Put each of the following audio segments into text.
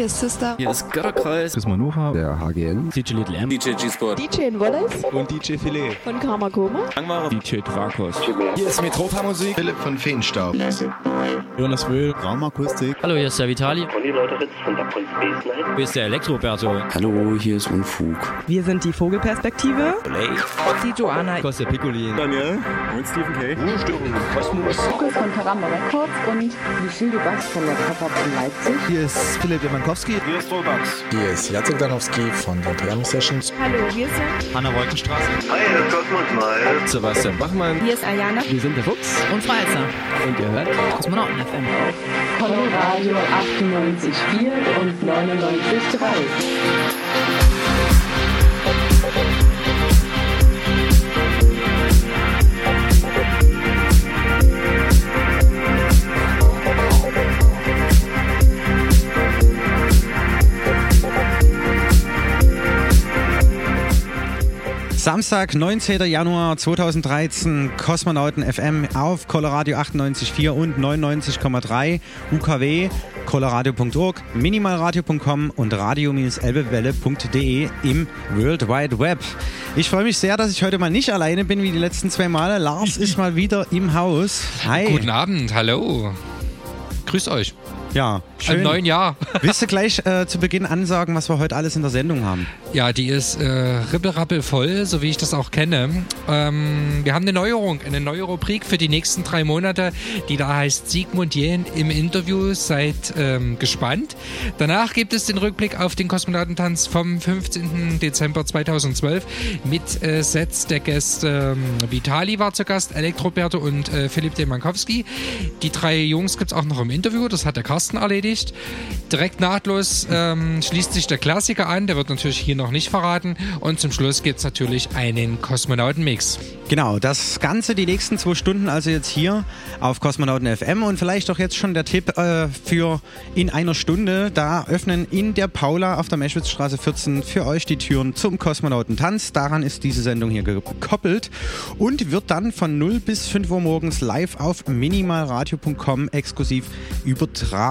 Hier ist Sister. Hier ist Götterkreis. Chris Manuha. Der HGN. DJ Little M. DJ G-Sport. DJ in Wallace. Und DJ Filet. Von Karma Koma. Angmare. DJ Drakos. Hier ist Metropa Musik. Philipp von Feenstaub. Jonas Wöhl. Raumakustik. Hallo, hier ist der Vitali. Conny Leuteritz von Dapon Space Night. Hier ist der Elektroberto. Hallo, hier ist Unfug. Wir sind die Vogelperspektive. Play. Die Joanna. Costa Piccolin. Daniel. Und Stephen K. Ruhestörung Kosmos. Lukas von Karamba Records und Michel Dubas von der Pop-Up in Leipzig. Hier ist Philipp Jamankowski. Hier ist Robax. Hier ist Jacek Danowski von den Triam Sessions. Hallo, wir sind Hanna Wolkenstraße. Hi, hier ist Kosmos Mal. Sebastian Bachmann. Hier ist Ayana. Wir sind der Fuchs. Und Freizer. Und ihr hört Kosmonauten FM. Conny Radio 98,4 und 99,3. Samstag, 19. Januar 2013, Kosmonauten FM auf Coloradio 98.4 und 99,3, UKW, coloradio.org, minimalradio.com und radio-elbewelle.de im World Wide Web. Ich freue mich sehr, dass ich heute mal nicht alleine bin wie die letzten zwei Male. Lars ist mal wieder im Haus. Hi. Guten Abend, hallo. Grüß euch. Ja, schön. Im neuen Jahr. Willst du gleich äh, zu Beginn ansagen, was wir heute alles in der Sendung haben? Ja, die ist äh, rippelrappelvoll, so wie ich das auch kenne. Ähm, wir haben eine Neuerung, eine neue Rubrik für die nächsten drei Monate, die da heißt Sigmund Jähn im Interview. Seid ähm, gespannt. Danach gibt es den Rückblick auf den Kosmonautentanz vom 15. Dezember 2012 mit äh, Sets der Gäste. Ähm, Vitali war zu Gast, Elektroberto und äh, Philipp Demankowski. Die drei Jungs gibt es auch noch im Interview, das hat der Carsten erledigt. Direkt nahtlos ähm, schließt sich der Klassiker an, der wird natürlich hier noch nicht verraten. Und zum Schluss gibt es natürlich einen Kosmonauten-Mix. Genau, das Ganze die nächsten zwei Stunden, also jetzt hier auf Kosmonauten FM und vielleicht auch jetzt schon der Tipp äh, für in einer Stunde. Da öffnen in der Paula auf der Meschwitzstraße 14 für euch die Türen zum Kosmonautentanz. Daran ist diese Sendung hier gekoppelt und wird dann von 0 bis 5 Uhr morgens live auf minimalradio.com exklusiv übertragen.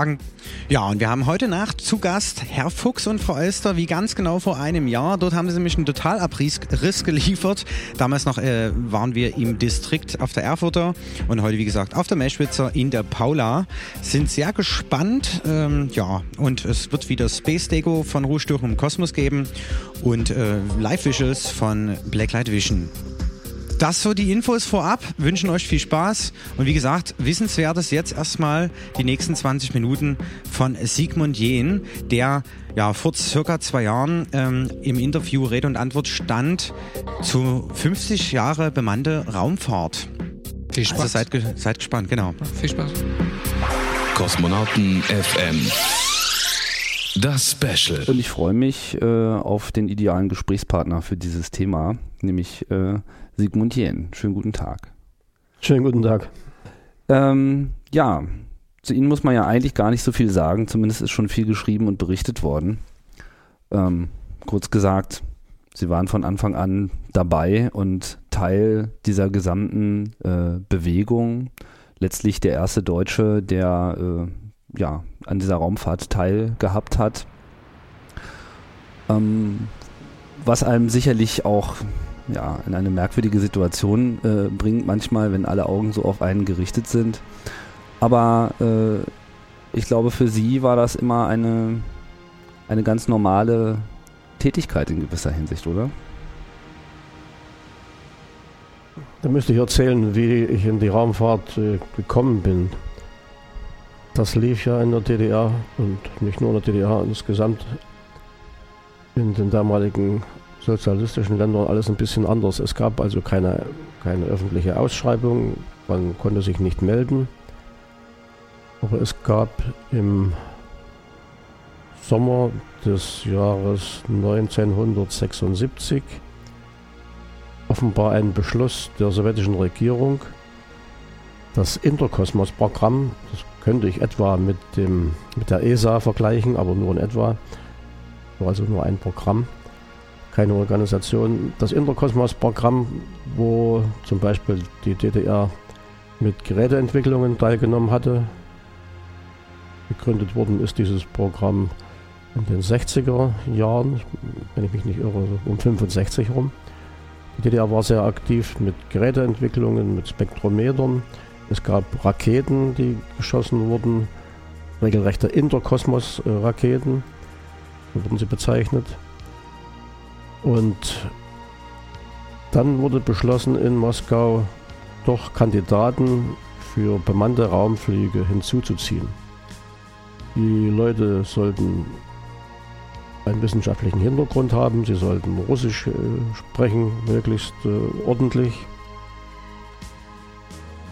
Ja, und wir haben heute Nacht zu Gast Herr Fuchs und Frau Elster, wie ganz genau vor einem Jahr. Dort haben sie nämlich einen Totalabriss Riss geliefert. Damals noch äh, waren wir im Distrikt auf der Erfurter und heute, wie gesagt, auf der Meschwitzer in der Paula. Sind sehr gespannt. Ähm, ja, und es wird wieder Space Deco von Ruhestörung im Kosmos geben und äh, Live Visuals von Blacklight Vision. Das so die Infos vorab. Wünschen euch viel Spaß. Und wie gesagt, wissenswertes jetzt erstmal die nächsten 20 Minuten von Sigmund Jähn, der ja vor circa zwei Jahren ähm, im Interview Rede und Antwort stand zu 50 Jahre bemannte Raumfahrt. Viel Spaß. Also seid, ge seid gespannt, genau. Viel Spaß. Kosmonauten FM. Das Special. Und ich freue mich äh, auf den idealen Gesprächspartner für dieses Thema, nämlich äh, Sigmund Jähn. Schönen guten Tag. Schönen guten Tag. Ähm, ja, zu Ihnen muss man ja eigentlich gar nicht so viel sagen, zumindest ist schon viel geschrieben und berichtet worden. Ähm, kurz gesagt, Sie waren von Anfang an dabei und Teil dieser gesamten äh, Bewegung. Letztlich der erste Deutsche, der äh, ja, an dieser Raumfahrt teilgehabt hat. Ähm, was einem sicherlich auch ja, in eine merkwürdige Situation äh, bringt, manchmal, wenn alle Augen so auf einen gerichtet sind. Aber äh, ich glaube, für sie war das immer eine, eine ganz normale Tätigkeit in gewisser Hinsicht, oder? Da müsste ich erzählen, wie ich in die Raumfahrt äh, gekommen bin. Das lief ja in der DDR und nicht nur in der DDR, insgesamt in den damaligen sozialistischen Ländern alles ein bisschen anders. Es gab also keine, keine öffentliche Ausschreibung, man konnte sich nicht melden. Aber es gab im Sommer des Jahres 1976 offenbar einen Beschluss der sowjetischen Regierung, das Interkosmos-Programm, das könnte ich etwa mit, dem, mit der ESA vergleichen, aber nur in etwa, also nur ein Programm, keine Organisation. Das Interkosmos-Programm, wo zum Beispiel die DDR mit Geräteentwicklungen teilgenommen hatte. Gegründet worden ist dieses Programm in den 60er Jahren, wenn ich mich nicht irre, um 65 rum. Die DDR war sehr aktiv mit Geräteentwicklungen, mit Spektrometern. Es gab Raketen, die geschossen wurden, regelrechte Interkosmos-Raketen, so wurden sie bezeichnet. Und dann wurde beschlossen in Moskau, doch Kandidaten für bemannte Raumflüge hinzuzuziehen. Die Leute sollten einen wissenschaftlichen Hintergrund haben, sie sollten Russisch äh, sprechen, möglichst äh, ordentlich.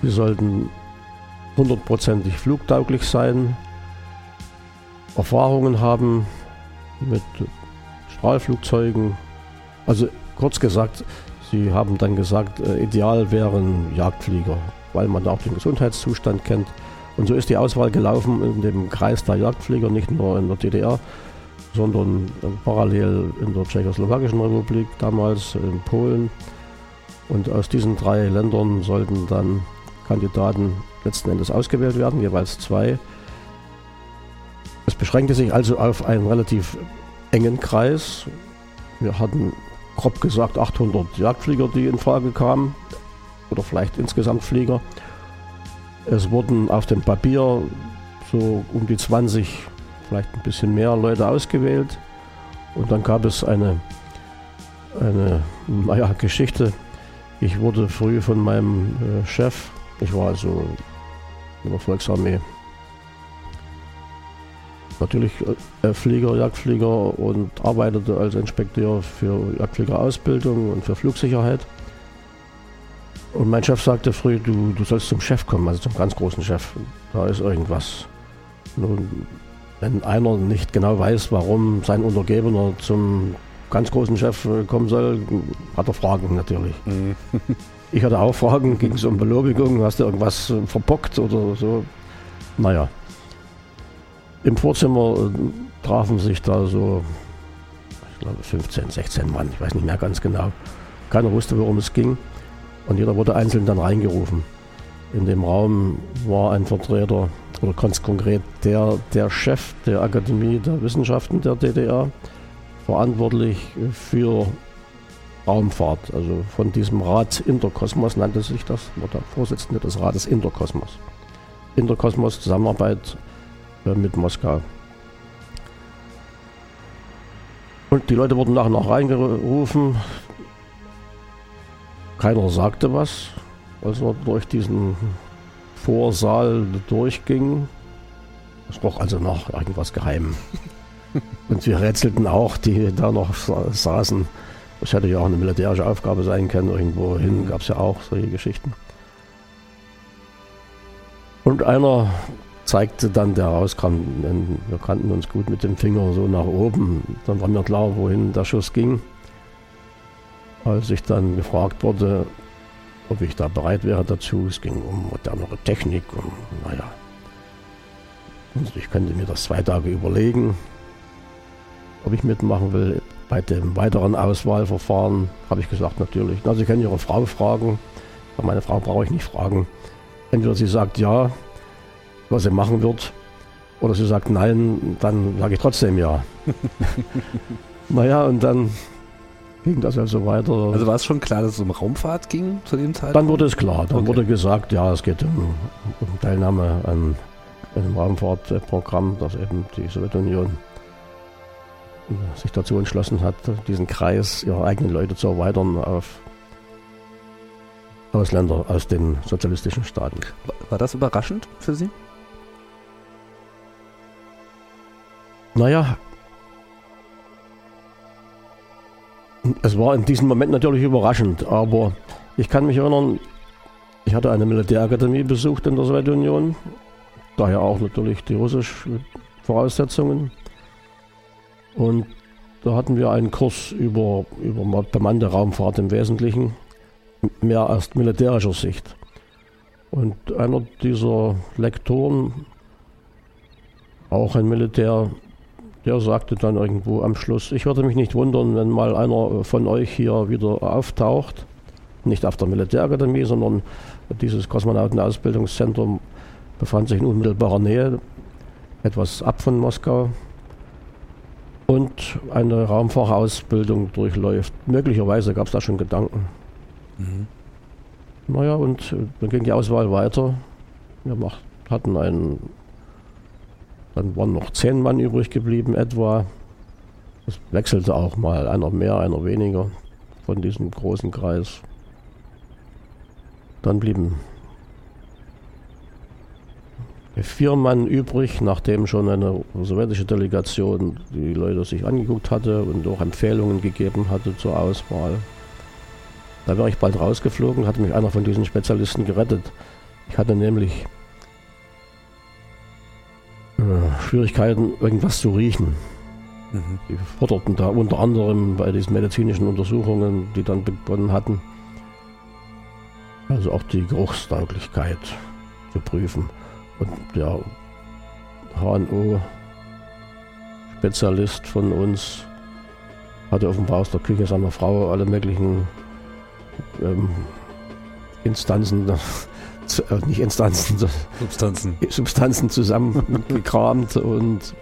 Sie sollten hundertprozentig flugtauglich sein, Erfahrungen haben mit Strahlflugzeugen. Also kurz gesagt, sie haben dann gesagt, äh, ideal wären Jagdflieger, weil man auch den Gesundheitszustand kennt. Und so ist die Auswahl gelaufen in dem Kreis der Jagdflieger, nicht nur in der DDR, sondern parallel in der Tschechoslowakischen Republik, damals in Polen. Und aus diesen drei Ländern sollten dann Kandidaten letzten Endes ausgewählt werden, jeweils zwei. Es beschränkte sich also auf einen relativ engen Kreis. Wir hatten grob gesagt 800 Jagdflieger, die in Frage kamen, oder vielleicht insgesamt Flieger. Es wurden auf dem Papier so um die 20 vielleicht ein bisschen mehr Leute ausgewählt. Und dann gab es eine, eine naja, Geschichte. Ich wurde früh von meinem äh, Chef, ich war also in der Volksarmee, natürlich äh, Flieger, Jagdflieger und arbeitete als Inspekteur für Jagdfliegerausbildung und für Flugsicherheit. Und mein Chef sagte früh, du, du sollst zum Chef kommen, also zum ganz großen Chef. Da ist irgendwas. Nun wenn einer nicht genau weiß, warum sein Untergebener zum ganz großen Chef äh, kommen soll, hat er Fragen natürlich. Mhm. ich hatte auch Fragen, ging es um Belobigung, hast du irgendwas äh, verbockt oder so. Naja. Im Vorzimmer äh, trafen sich da so, ich glaube 15, 16 Mann, ich weiß nicht mehr ganz genau. Keiner wusste, worum es ging. Und jeder wurde einzeln dann reingerufen. In dem Raum war ein Vertreter oder ganz konkret der, der Chef der Akademie der Wissenschaften der DDR, verantwortlich für Raumfahrt, also von diesem Rat Interkosmos nannte sich das, war der Vorsitzende des Rates Interkosmos. Interkosmos, Zusammenarbeit äh, mit Moskau. Und die Leute wurden nachher noch reingerufen. Keiner sagte was, als wir durch diesen Vorsaal durchging. Es roch also noch irgendwas geheim. Und wir rätselten auch, die da noch saßen. Das hätte ja auch eine militärische Aufgabe sein können. Irgendwo hin gab es ja auch solche Geschichten. Und einer zeigte dann, der rauskam, denn wir kannten uns gut mit dem Finger so nach oben. Dann war mir klar, wohin der Schuss ging. Als ich dann gefragt wurde, ob ich da bereit wäre dazu. Es ging um modernere Technik und naja. Und ich könnte mir das zwei Tage überlegen, ob ich mitmachen will. Bei dem weiteren Auswahlverfahren habe ich gesagt, natürlich. Na, Sie können Ihre Frau fragen. Aber meine Frau brauche ich nicht fragen. Entweder sie sagt ja, was sie machen wird, oder sie sagt nein, dann sage ich trotzdem ja. naja, und dann ging das also weiter. Also war es schon klar, dass es um Raumfahrt ging zu dem Zeitpunkt? Dann wurde es klar. Dann okay. wurde gesagt, ja, es geht um, um Teilnahme an einem Raumfahrtprogramm, das eben die Sowjetunion sich dazu entschlossen hat, diesen Kreis ihrer eigenen Leute zu erweitern auf Ausländer aus den sozialistischen Staaten. War das überraschend für Sie? Naja, es war in diesem Moment natürlich überraschend, aber ich kann mich erinnern, ich hatte eine Militärakademie besucht in der Sowjetunion, daher auch natürlich die russischen Voraussetzungen. Und da hatten wir einen Kurs über, über bemannte Raumfahrt im Wesentlichen, mehr aus militärischer Sicht. Und einer dieser Lektoren, auch ein Militär, der sagte dann irgendwo am Schluss, ich würde mich nicht wundern, wenn mal einer von euch hier wieder auftaucht, nicht auf der Militärakademie, sondern dieses und eine Raumfahrerausbildung durchläuft. Möglicherweise gab es da schon Gedanken. Mhm. Naja, und äh, dann ging die Auswahl weiter. Wir macht, hatten einen, dann waren noch zehn Mann übrig geblieben etwa. Es wechselte auch mal, einer mehr, einer weniger von diesem großen Kreis. Dann blieben vier Mann übrig, nachdem schon eine sowjetische Delegation die Leute sich angeguckt hatte und auch Empfehlungen gegeben hatte zur Auswahl. Da wäre ich bald rausgeflogen, hatte mich einer von diesen Spezialisten gerettet. Ich hatte nämlich äh, Schwierigkeiten, irgendwas zu riechen. Mhm. Die forderten da unter anderem bei diesen medizinischen Untersuchungen, die dann begonnen hatten, also auch die Geruchstauglichkeit zu prüfen. Und der HNO-Spezialist von uns hatte offenbar aus der Küche seiner Frau alle möglichen ähm, Instanzen, äh, nicht Instanzen, Substanzen, Substanzen zusammengekramt und,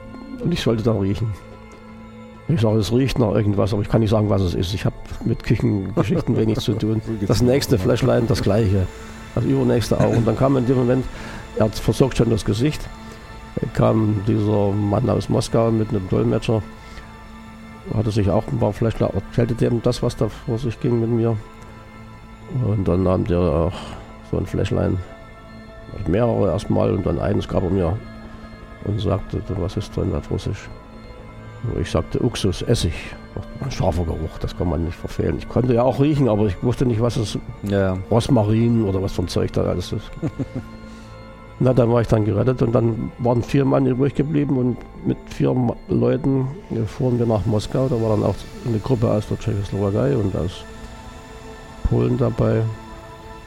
und ich sollte da riechen. Ich sage, es riecht nach irgendwas, aber ich kann nicht sagen, was es ist. Ich habe mit Küchengeschichten wenig zu tun. Das nächste Flashline, das gleiche. Das übernächste auch. Und dann kam in dem Moment, er versorgt schon das Gesicht, kam dieser Mann aus Moskau mit einem Dolmetscher, hatte sich auch ein paar Flashline, erzählte dem das, was da vor sich ging mit mir. Und dann nahm der auch so ein Flashline, mehrere erstmal und dann eines gab er mir und sagte, was ist drin auf Russisch? Ich sagte Uxus, Essig. Ein scharfer Geruch, das kann man nicht verfehlen. Ich konnte ja auch riechen, aber ich wusste nicht, was es ja. Rosmarin oder was für ein Zeug da alles ist. Na, dann war ich dann gerettet und dann waren vier Mann übrig geblieben und mit vier Leuten fuhren wir nach Moskau. Da war dann auch eine Gruppe aus der Tschechoslowakei und aus Polen dabei.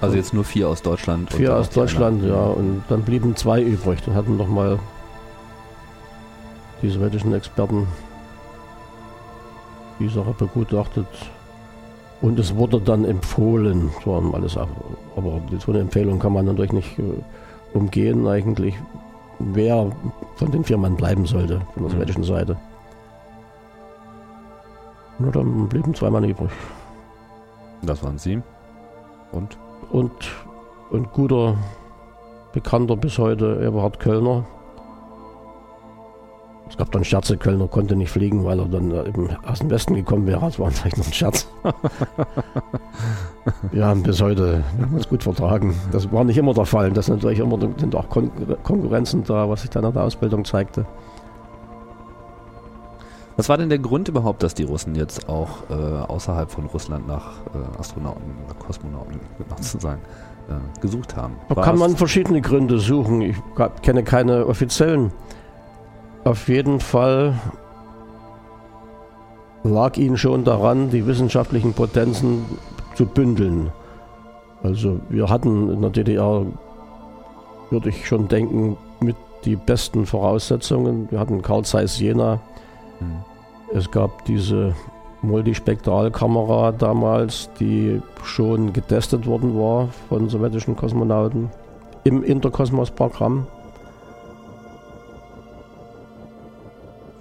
Also jetzt nur vier aus Deutschland? Vier aus Deutschland, ja. Und dann blieben zwei übrig. Dann hatten nochmal die sowjetischen Experten die Sache begutachtet. Und es wurde dann empfohlen, so haben alles ab. Aber so eine Empfehlung kann man natürlich nicht äh, umgehen, eigentlich, wer von den Firmen bleiben sollte, von der mhm. sowjetischen Seite. Nur dann blieben zwei Mann übrig. Das waren Sie. Und? Und ein guter Bekannter bis heute, Eberhard Kölner, es gab dann Scherze, Kölner konnte nicht fliegen, weil er dann äh, eben aus dem Westen gekommen wäre. Das war vielleicht noch ein Scherz. wir haben bis heute wir haben uns gut vertragen. Das war nicht immer der Fall. Das natürlich immer sind auch Kon Konkurrenzen da, was sich dann in der Ausbildung zeigte. Was war denn der Grund überhaupt, dass die Russen jetzt auch äh, außerhalb von Russland nach äh, Astronauten, nach Kosmonauten, zu sagen, äh, gesucht haben? Da kann man verschiedene Gründe suchen. Ich kenne keine offiziellen auf jeden Fall lag ihnen schon daran, die wissenschaftlichen Potenzen zu bündeln. Also wir hatten in der DDR, würde ich schon denken, mit die besten Voraussetzungen. Wir hatten Carl Zeiss Jena. Mhm. Es gab diese Multispektralkamera damals, die schon getestet worden war von sowjetischen Kosmonauten im Interkosmos-Programm.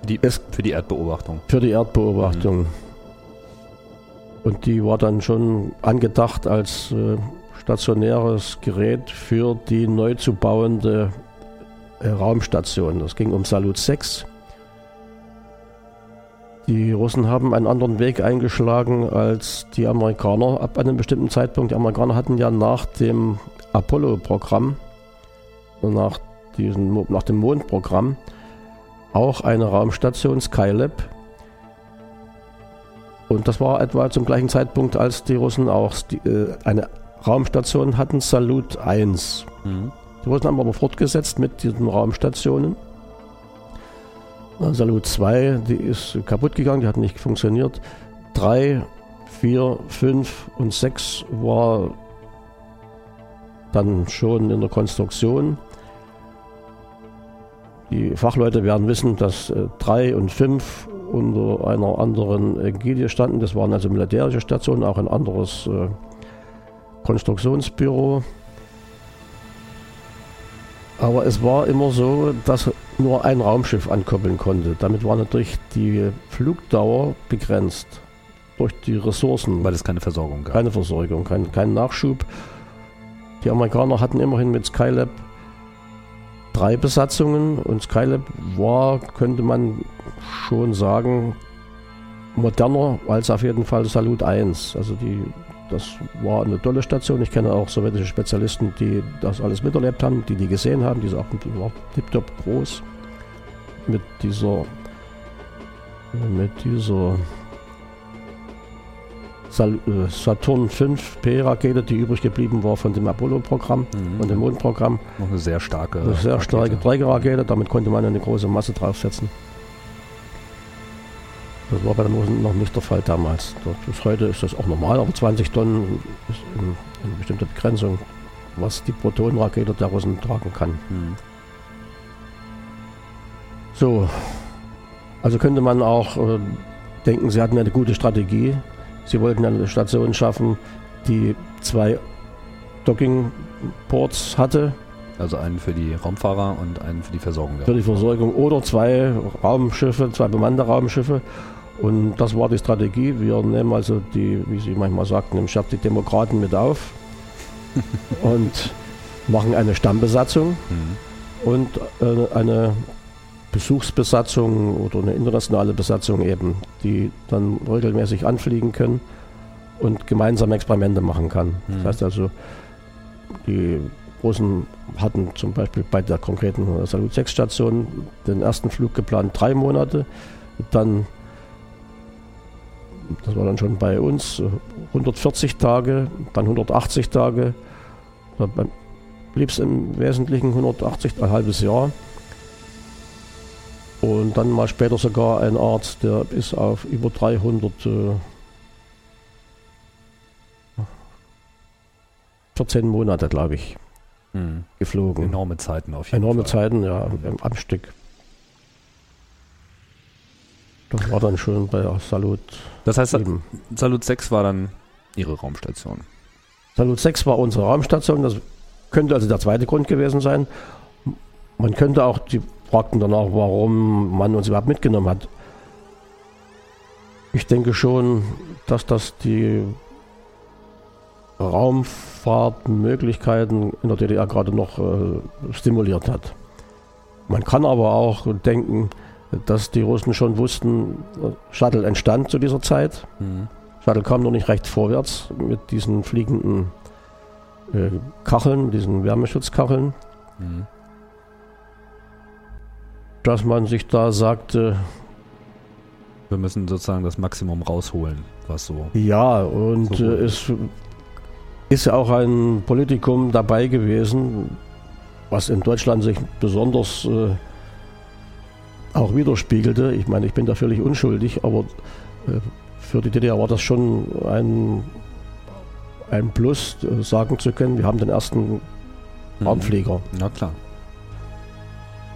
Die, es, für die Erdbeobachtung. Für die Erdbeobachtung. Mhm. Und die war dann schon angedacht als äh, stationäres Gerät für die neu zu bauende äh, Raumstation. Das ging um Salut 6. Die Russen haben einen anderen Weg eingeschlagen als die Amerikaner ab einem bestimmten Zeitpunkt. Die Amerikaner hatten ja nach dem Apollo-Programm, nach, nach dem Mondprogramm, auch eine Raumstation Skylab. Und das war etwa zum gleichen Zeitpunkt, als die Russen auch äh, eine Raumstation hatten, Salut 1. Mhm. Die Russen haben aber fortgesetzt mit diesen Raumstationen. Salut 2, die ist kaputt gegangen, die hat nicht funktioniert. 3, 4, 5 und 6 war dann schon in der Konstruktion. Die Fachleute werden wissen, dass äh, drei und fünf unter einer anderen Ägide standen. Das waren also militärische Stationen, auch ein anderes äh, Konstruktionsbüro. Aber es war immer so, dass nur ein Raumschiff ankoppeln konnte. Damit war natürlich die Flugdauer begrenzt durch die Ressourcen. Weil es keine Versorgung gab. Keine Versorgung, kein, kein Nachschub. Die Amerikaner hatten immerhin mit Skylab drei Besatzungen und Skylab war, könnte man schon sagen, moderner als auf jeden Fall Salut 1. Also die, das war eine tolle Station. Ich kenne auch sowjetische Spezialisten, die das alles miterlebt haben, die die gesehen haben. Die sagten, die war tiptop groß mit dieser mit dieser äh, Saturn 5P-Rakete, die übrig geblieben war von dem Apollo-Programm mhm. und dem Mondprogramm. Noch eine sehr starke. Eine sehr starke Trägerrakete, damit konnte man eine große Masse draufsetzen. Das war bei der Mosen noch nicht der Fall damals. Bis heute ist das auch normal, aber 20 Tonnen ist eine bestimmte Begrenzung, was die Protonenrakete der Russen tragen kann. Mhm. So, also könnte man auch äh, denken, sie hatten eine gute Strategie. Sie wollten eine Station schaffen, die zwei Docking-Ports hatte. Also einen für die Raumfahrer und einen für die Versorgung. Für die Versorgung oder zwei Raumschiffe, zwei bemannte Raumschiffe. Und das war die Strategie. Wir nehmen also die, wie Sie manchmal sagten, im Scherz die Demokraten mit auf und machen eine Stammbesatzung mhm. und äh, eine Besuchsbesatzung oder eine internationale Besatzung eben, die dann regelmäßig anfliegen können und gemeinsam Experimente machen kann. Mhm. Das heißt also, die Russen hatten zum Beispiel bei der konkreten Salut 6 Station den ersten Flug geplant drei Monate, dann das war dann schon bei uns 140 Tage, dann 180 Tage, da blieb es im Wesentlichen 180, ein halbes Jahr. Und dann mal später sogar ein Arzt, der ist auf über 300 äh, 14 Monate, glaube ich, hm. geflogen. Enorme Zeiten auf jeden Enorme Fall. Zeiten, ja, am Stück. Das war dann schon bei Salut. Das heißt, 7. Salut 6 war dann Ihre Raumstation. Salut 6 war unsere Raumstation. Das könnte also der zweite Grund gewesen sein. Man könnte auch, die fragten danach, warum man uns überhaupt mitgenommen hat. Ich denke schon, dass das die Raumfahrtmöglichkeiten in der DDR gerade noch äh, stimuliert hat. Man kann aber auch denken, dass die Russen schon wussten, Shuttle entstand zu dieser Zeit. Mhm. Shuttle kam noch nicht recht vorwärts mit diesen fliegenden äh, Kacheln, diesen Wärmeschutzkacheln. Mhm. Dass man sich da sagte, wir müssen sozusagen das Maximum rausholen, was so. Ja, und so äh, es ist ja auch ein Politikum dabei gewesen, was in Deutschland sich besonders äh, auch widerspiegelte. Ich meine, ich bin da völlig unschuldig, aber äh, für die DDR war das schon ein, ein Plus, äh, sagen zu können, wir haben den ersten mhm. Raumflieger. Na klar.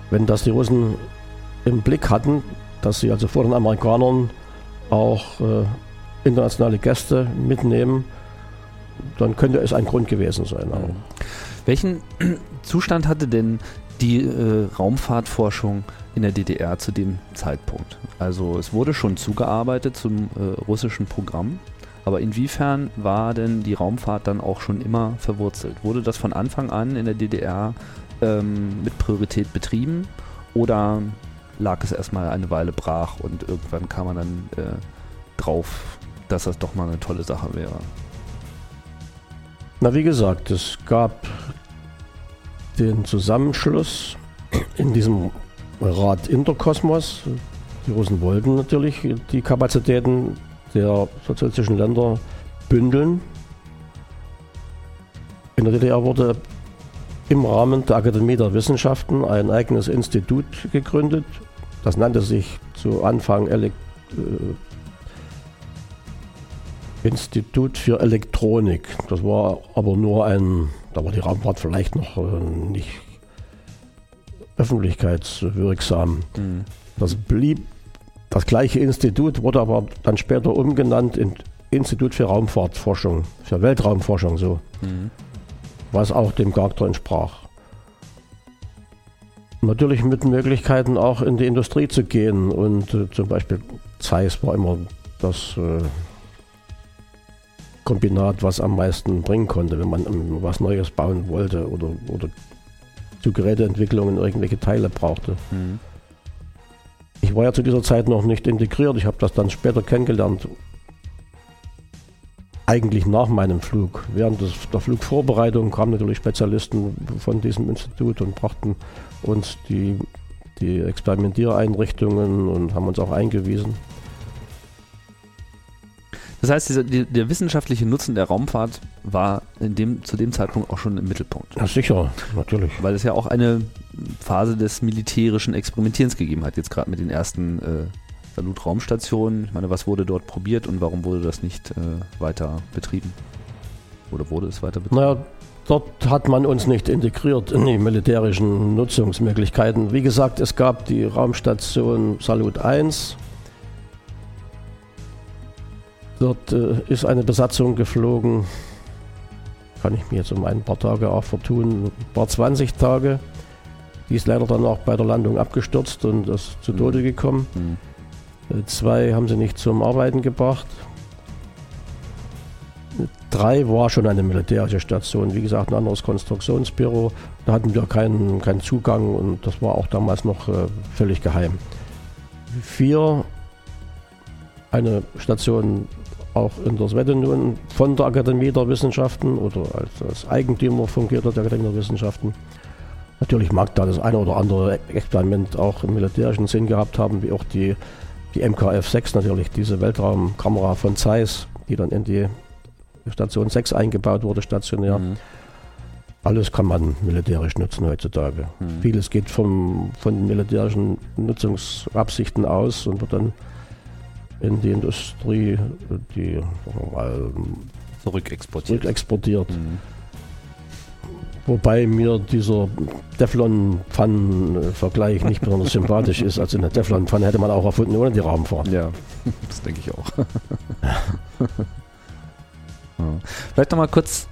Wenn das die Russen im Blick hatten, dass sie also vor den Amerikanern auch äh, internationale Gäste mitnehmen, dann könnte es ein Grund gewesen sein. Mhm. Welchen Zustand hatte denn die äh, Raumfahrtforschung in der DDR zu dem Zeitpunkt. Also es wurde schon zugearbeitet zum äh, russischen Programm, aber inwiefern war denn die Raumfahrt dann auch schon immer verwurzelt? Wurde das von Anfang an in der DDR ähm, mit Priorität betrieben oder lag es erstmal eine Weile brach und irgendwann kam man dann äh, drauf, dass das doch mal eine tolle Sache wäre? Na, wie gesagt, es gab den Zusammenschluss in diesem Rat Interkosmos. Die Russen wollten natürlich die Kapazitäten der sozialistischen Länder bündeln. In der DDR wurde im Rahmen der Akademie der Wissenschaften ein eigenes Institut gegründet. Das nannte sich zu Anfang Elek äh, Institut für Elektronik. Das war aber nur ein, da war die Raumfahrt vielleicht noch äh, nicht öffentlichkeitswirksam. Mhm. Das blieb das gleiche Institut, wurde aber dann später umgenannt in Institut für Raumfahrtforschung, für Weltraumforschung so, mhm. was auch dem Charakter entsprach. Natürlich mit Möglichkeiten auch in die Industrie zu gehen und äh, zum Beispiel Zeiss war immer das äh, Kombinat, was am meisten bringen konnte, wenn man ähm, was Neues bauen wollte oder, oder zu Geräteentwicklungen irgendwelche Teile brauchte. Mhm. Ich war ja zu dieser Zeit noch nicht integriert, ich habe das dann später kennengelernt. Eigentlich nach meinem Flug. Während des, der Flugvorbereitung kamen natürlich Spezialisten von diesem Institut und brachten uns die, die Experimentiereinrichtungen und haben uns auch eingewiesen. Das heißt, dieser, die, der wissenschaftliche Nutzen der Raumfahrt war in dem, zu dem Zeitpunkt auch schon im Mittelpunkt. Ja, sicher, natürlich. Weil es ja auch eine Phase des militärischen Experimentierens gegeben hat, jetzt gerade mit den ersten äh, Salut-Raumstationen. Ich meine, was wurde dort probiert und warum wurde das nicht äh, weiter betrieben? Oder wurde es weiter betrieben? Naja, dort hat man uns nicht integriert in die militärischen Nutzungsmöglichkeiten. Wie gesagt, es gab die Raumstation Salut 1, Dort äh, ist eine Besatzung geflogen, kann ich mir jetzt um ein paar Tage auch vertun, ein paar 20 Tage. Die ist leider dann auch bei der Landung abgestürzt und ist zu Tode gekommen. Mhm. Zwei haben sie nicht zum Arbeiten gebracht. Drei war schon eine militärische Station, wie gesagt, ein anderes Konstruktionsbüro. Da hatten wir keinen, keinen Zugang und das war auch damals noch äh, völlig geheim. Vier, eine Station auch in der Sowjetunion von der Akademie der Wissenschaften oder als, als Eigentümer fungiert der Akademie der Wissenschaften. Natürlich mag da das eine oder andere Experiment auch im militärischen Sinn gehabt haben, wie auch die, die MKF-6 natürlich, diese Weltraumkamera von Zeiss, die dann in die Station 6 eingebaut wurde, stationär. Mhm. Alles kann man militärisch nutzen heutzutage. Mhm. Vieles geht vom, von militärischen Nutzungsabsichten aus und wird dann in die Industrie, die mal, zurückexportiert. zurückexportiert. Mhm. Wobei mir dieser Teflon-Pfannen-Vergleich nicht besonders sympathisch ist. Also eine Teflon-Pfanne hätte man auch erfunden ohne die Raumfahrt. Ja, das denke ich auch. ja. Vielleicht nochmal kurz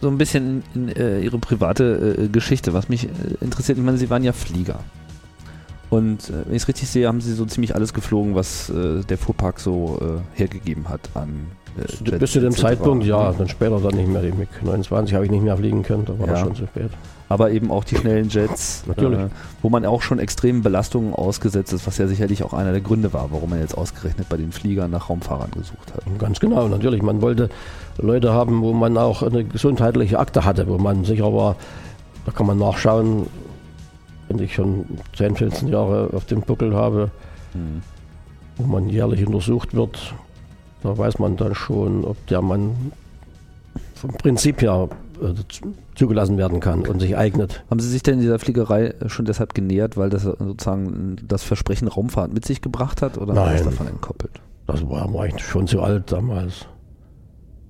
so ein bisschen in, in äh, Ihre private äh, Geschichte, was mich äh, interessiert. Ich meine, Sie waren ja Flieger. Und äh, wenn ich es richtig sehe, haben sie so ziemlich alles geflogen, was äh, der Fuhrpark so äh, hergegeben hat an. Äh, Bis zu dem Zeitpunkt, ja, dann später dann nicht mehr. Die MiG 29 habe ich nicht mehr fliegen können, da war ja. das schon zu spät. Aber eben auch die schnellen Jets. Äh, wo man auch schon extremen Belastungen ausgesetzt ist, was ja sicherlich auch einer der Gründe war, warum man jetzt ausgerechnet bei den Fliegern nach Raumfahrern gesucht hat. Ganz genau, natürlich. Man wollte Leute haben, wo man auch eine gesundheitliche Akte hatte, wo man sicher war, da kann man nachschauen, wenn ich schon 10, 15 Jahre auf dem Buckel habe, mhm. wo man jährlich untersucht wird, da weiß man dann schon, ob der Mann vom Prinzip her äh, zugelassen werden kann und sich eignet. Haben Sie sich denn in dieser Fliegerei schon deshalb genähert, weil das sozusagen das Versprechen Raumfahrt mit sich gebracht hat oder Nein, das davon entkoppelt? Das war, war ich schon zu alt damals.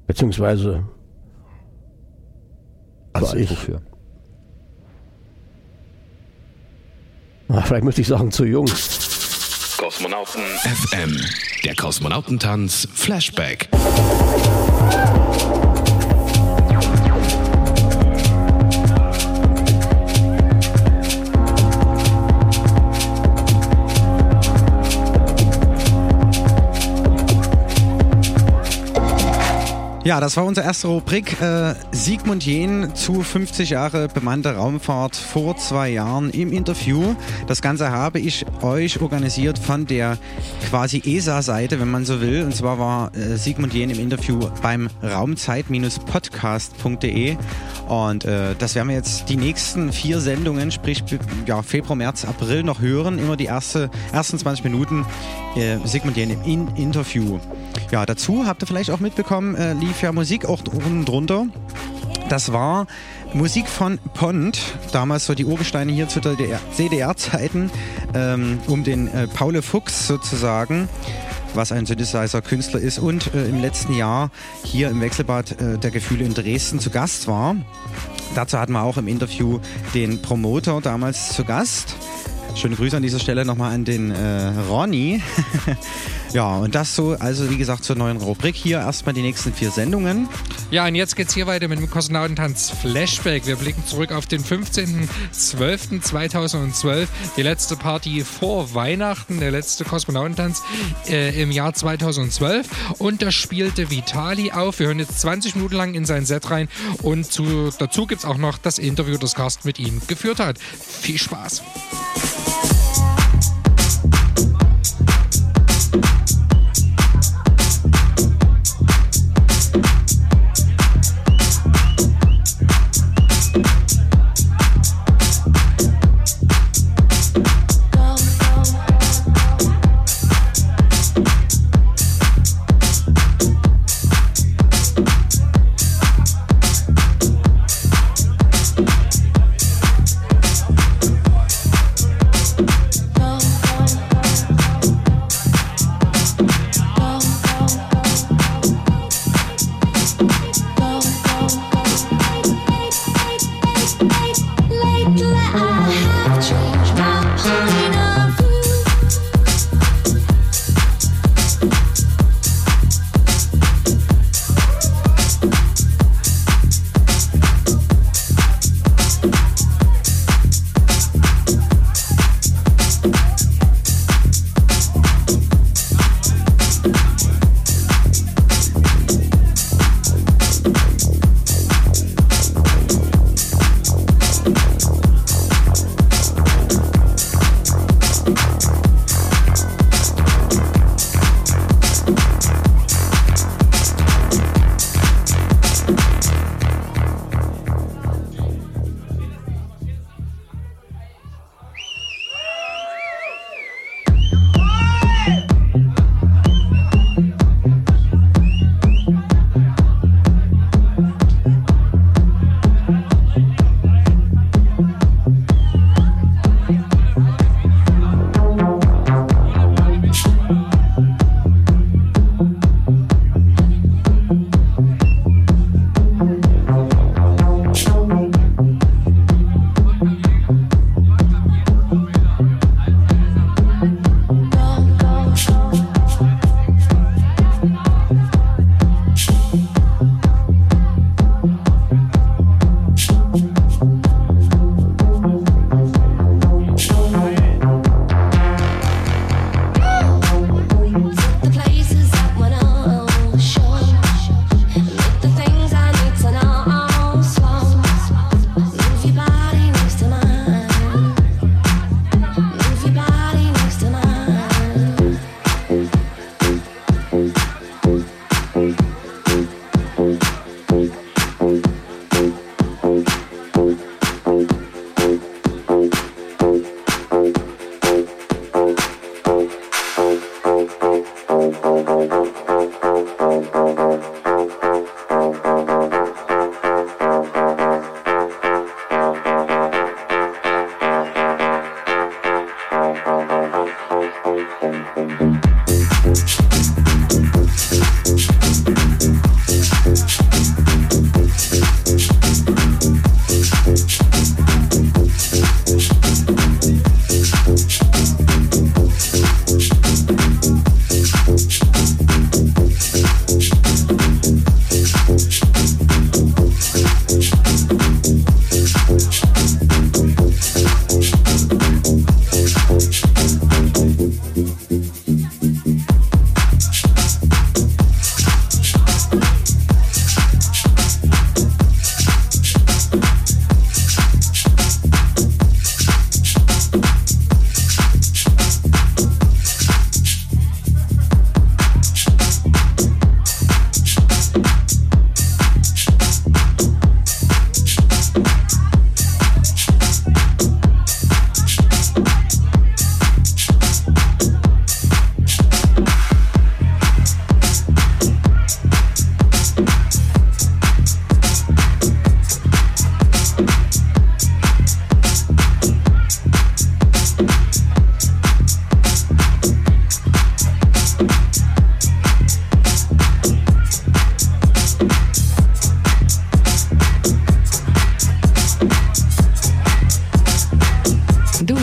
Beziehungsweise als ich, wofür? Na, vielleicht müsste ich sagen, zu jung. Kosmonauten FM. Der Kosmonautentanz Flashback. Ja, das war unsere erste Rubrik. Äh, Sigmund Jähn zu 50 Jahre bemannte Raumfahrt vor zwei Jahren im Interview. Das Ganze habe ich euch organisiert von der quasi ESA-Seite, wenn man so will. Und zwar war äh, Sigmund Jähn im Interview beim Raumzeit-podcast.de. Und äh, das werden wir jetzt die nächsten vier Sendungen, sprich ja, Februar, März, April noch hören. Immer die erste, ersten 20 Minuten äh, Sigmund Jähn im Interview. Ja, dazu habt ihr vielleicht auch mitbekommen, äh, lief ja Musik auch unten drunter. Das war Musik von Pond, damals so die Urgesteine hier zu CDR-Zeiten, ähm, um den äh, Paule Fuchs sozusagen, was ein Synthesizer-Künstler ist und äh, im letzten Jahr hier im Wechselbad äh, der Gefühle in Dresden zu Gast war. Dazu hatten wir auch im Interview den Promoter damals zu Gast. Schöne Grüße an dieser Stelle nochmal an den äh, Ronny. ja, und das so, also wie gesagt, zur neuen Rubrik hier. Erstmal die nächsten vier Sendungen. Ja, und jetzt geht's hier weiter mit dem Kosmonautentanz Flashback. Wir blicken zurück auf den 15.12.2012, die letzte Party vor Weihnachten, der letzte Kosmonautentanz äh, im Jahr 2012. Und da spielte Vitali auf. Wir hören jetzt 20 Minuten lang in sein Set rein und zu, dazu gibt's auch noch das Interview, das Carsten mit ihm geführt hat. Viel Spaß. have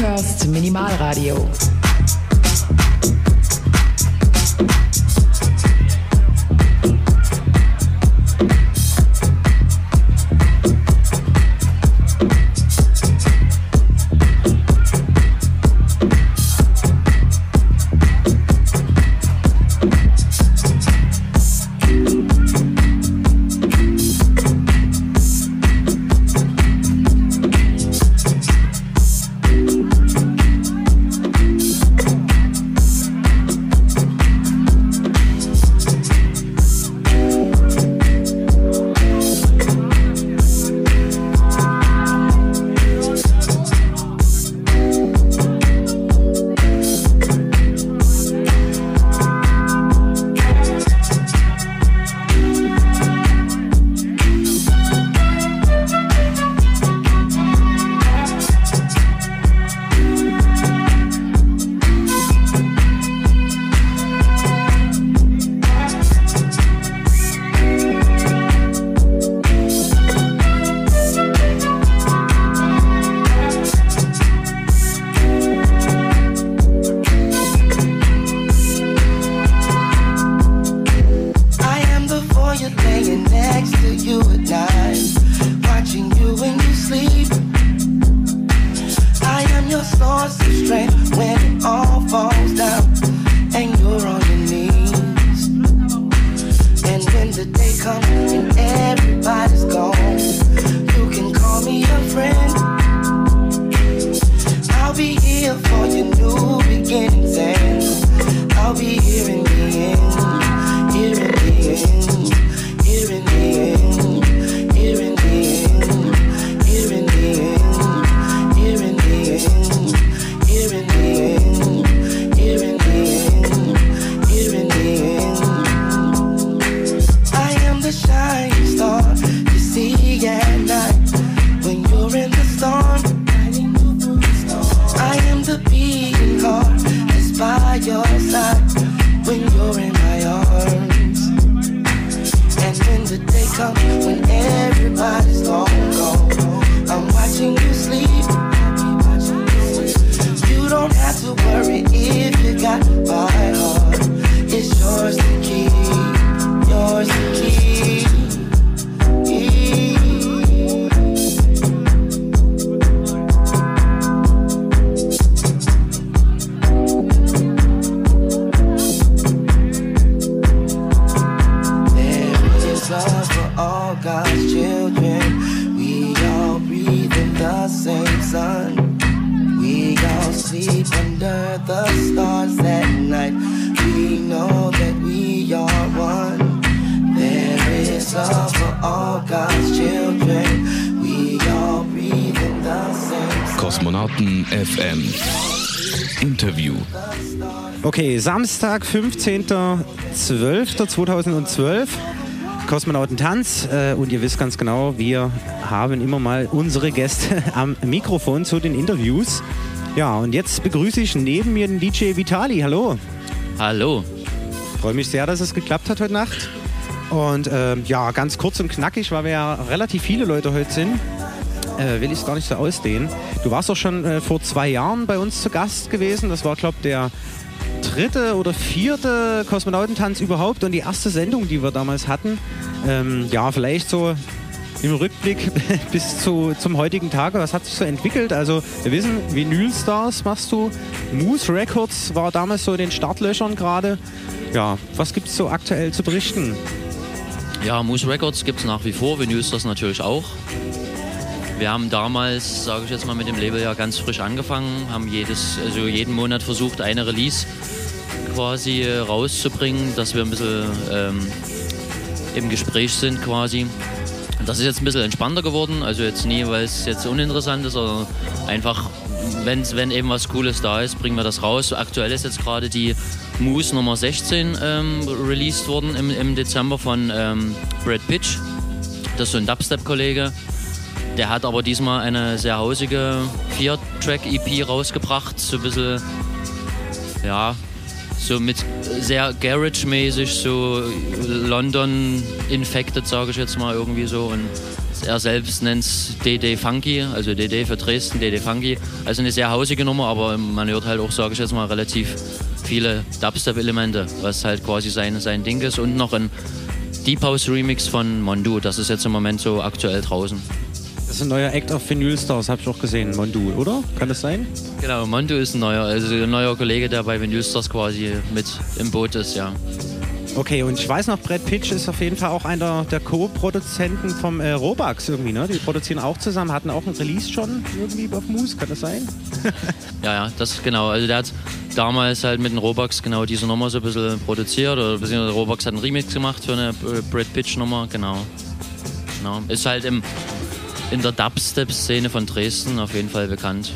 hörst Minimalradio. Samstag, 15.12.2012, Kosmonautentanz. Äh, und ihr wisst ganz genau, wir haben immer mal unsere Gäste am Mikrofon zu den Interviews. Ja, und jetzt begrüße ich neben mir den DJ Vitali. Hallo. Hallo. Freue mich sehr, dass es geklappt hat heute Nacht. Und äh, ja, ganz kurz und knackig, weil wir ja relativ viele Leute heute sind, äh, will ich es gar nicht so ausdehnen. Du warst doch schon äh, vor zwei Jahren bei uns zu Gast gewesen. Das war, glaube ich, der dritte oder vierte Kosmonautentanz überhaupt und die erste Sendung, die wir damals hatten. Ähm, ja, vielleicht so im Rückblick bis zu, zum heutigen Tag, was hat sich so entwickelt? Also wir wissen, Vinylstars machst du, Moose Records war damals so in den Startlöchern gerade. Ja, was gibt es so aktuell zu berichten? Ja, Moose Records gibt es nach wie vor, Vinylstars natürlich auch. Wir haben damals, sage ich jetzt mal, mit dem Label ja ganz frisch angefangen, haben jedes, also jeden Monat versucht, eine Release quasi äh, rauszubringen, dass wir ein bisschen ähm, im Gespräch sind quasi. Das ist jetzt ein bisschen entspannter geworden, also jetzt nie, weil es jetzt uninteressant ist, sondern einfach, wenn's, wenn eben was Cooles da ist, bringen wir das raus. Aktuell ist jetzt gerade die Moose Nummer 16 ähm, released worden im, im Dezember von ähm, Brad Pitch. Das ist so ein Dubstep-Kollege. Der hat aber diesmal eine sehr hausige 4-Track-EP rausgebracht, so ein bisschen, ja, so mit sehr Garage-mäßig, so London infected, sage ich jetzt mal irgendwie so. Und er selbst nennt es DD Funky, also DD für Dresden, DD Funky. Also eine sehr hausige Nummer, aber man hört halt auch, sage ich jetzt mal, relativ viele Dubstep-Elemente, was halt quasi sein, sein Ding ist. Und noch ein Deep House Remix von Mondu, das ist jetzt im Moment so aktuell draußen. Das ist ein neuer Act of Vinyl Stars, habe ich auch gesehen, Mondu, oder? Kann das sein? Genau, Mondu ist ein neuer, also ein neuer Kollege, der bei Vinyl Stars quasi mit im Boot ist, ja. Okay, und ich weiß noch, Brad Pitch ist auf jeden Fall auch einer der Co-Produzenten vom äh, Robax irgendwie, ne? Die produzieren auch zusammen, hatten auch ein Release schon irgendwie auf Moose, kann das sein? ja, ja, das genau. Also der hat damals halt mit den Robax genau diese Nummer so ein bisschen produziert oder beziehungsweise Robax hat einen Remix gemacht für eine äh, Brad Pitch Nummer, genau. genau. Ist halt im, in der Dubstep-Szene von Dresden auf jeden Fall bekannt.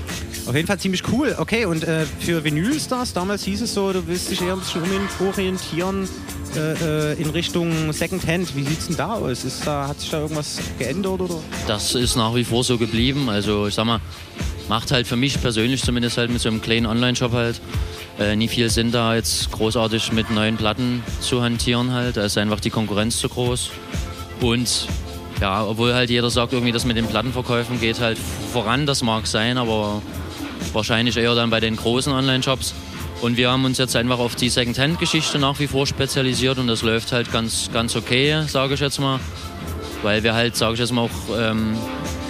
Auf jeden Fall ziemlich cool. Okay, und äh, für Vinylstars, damals hieß es so, du willst dich eher ein bisschen umorientieren äh, äh, in Richtung Secondhand. Wie sieht es denn da aus? Ist da, hat sich da irgendwas geändert? Oder? Das ist nach wie vor so geblieben. Also ich sag mal, macht halt für mich persönlich zumindest halt mit so einem kleinen Online-Shop halt äh, nie viel Sinn da jetzt großartig mit neuen Platten zu hantieren halt. Da ist einfach die Konkurrenz zu groß. Und ja, obwohl halt jeder sagt, irgendwie das mit den Plattenverkäufen geht halt voran, das mag sein, aber wahrscheinlich eher dann bei den großen Online-Shops. Und wir haben uns jetzt einfach auf die Second-Hand-Geschichte nach wie vor spezialisiert und das läuft halt ganz, ganz okay, sage ich jetzt mal. Weil wir halt, sage ich jetzt mal, auch ähm,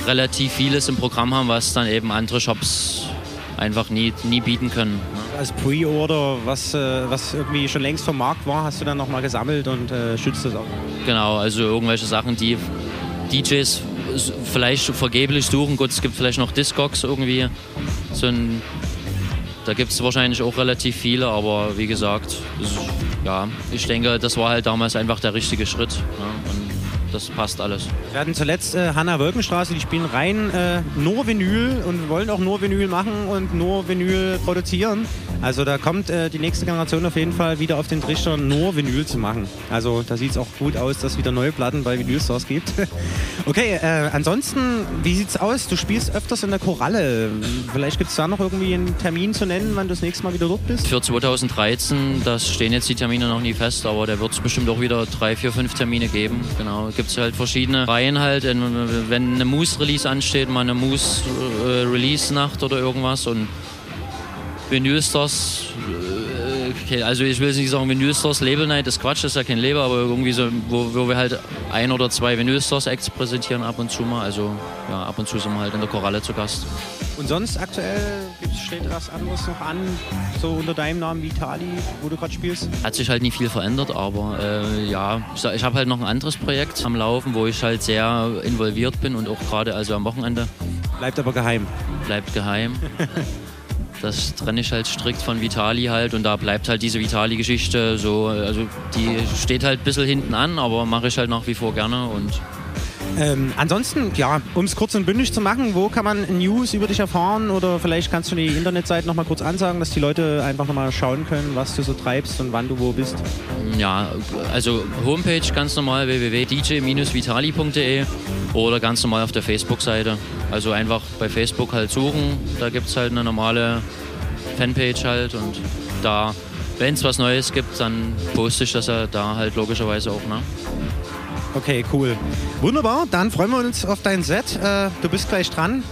relativ vieles im Programm haben, was dann eben andere Shops einfach nie, nie bieten können. Ne? Als Pre-Order, was, äh, was irgendwie schon längst vom Markt war, hast du dann nochmal gesammelt und äh, schützt das auch? Genau, also irgendwelche Sachen, die DJs vielleicht vergeblich suchen. Gut, es gibt vielleicht noch Discogs irgendwie. So ein, da gibt es wahrscheinlich auch relativ viele, aber wie gesagt, ja, ich denke, das war halt damals einfach der richtige Schritt. Und das passt alles. Wir hatten zuletzt äh, Hanna Wolkenstraße, die spielen rein äh, nur Vinyl und wollen auch nur Vinyl machen und nur Vinyl produzieren. Also da kommt äh, die nächste Generation auf jeden Fall wieder auf den Trichter, nur Vinyl zu machen. Also da sieht es auch gut aus, dass es wieder neue Platten bei Vinyl Stores gibt. okay, äh, ansonsten, wie sieht's aus? Du spielst öfters in der Koralle. Vielleicht gibt es da noch irgendwie einen Termin zu nennen, wann du das nächste Mal wieder dort bist? Für 2013, das stehen jetzt die Termine noch nie fest, aber da wird es bestimmt auch wieder drei, vier, fünf Termine geben. Genau, gibt es halt verschiedene Reihen halt. Wenn eine Moose-Release ansteht, mal eine Moose-Release-Nacht oder irgendwas und Vinylstars, äh, also ich will nicht sagen Vinylstars Label Night, das Quatsch, das ist ja kein Label, aber irgendwie so, wo, wo wir halt ein oder zwei Vinylstars Acts präsentieren ab und zu mal. Also ja, ab und zu sind wir halt in der Koralle zu Gast. Und sonst aktuell steht was anderes noch an, so unter deinem Namen Vitali, wo du gerade spielst? Hat sich halt nicht viel verändert, aber äh, ja, ich, ich habe halt noch ein anderes Projekt am Laufen, wo ich halt sehr involviert bin und auch gerade also am Wochenende. Bleibt aber geheim. Bleibt geheim. Das trenne ich halt strikt von Vitali halt und da bleibt halt diese Vitali-Geschichte so, also die steht halt ein bisschen hinten an, aber mache ich halt nach wie vor gerne und ähm, ansonsten, ja, um es kurz und bündig zu machen, wo kann man News über dich erfahren oder vielleicht kannst du die Internetseite nochmal kurz ansagen, dass die Leute einfach nochmal schauen können, was du so treibst und wann du wo bist? Ja, also Homepage ganz normal www.dj-vitali.de oder ganz normal auf der Facebook-Seite. Also einfach bei Facebook halt suchen, da gibt es halt eine normale Fanpage halt und da, wenn es was Neues gibt, dann poste ich das ja da halt logischerweise auch. Ne? Okay, cool. Wunderbar, dann freuen wir uns auf dein Set. Äh, du bist gleich dran.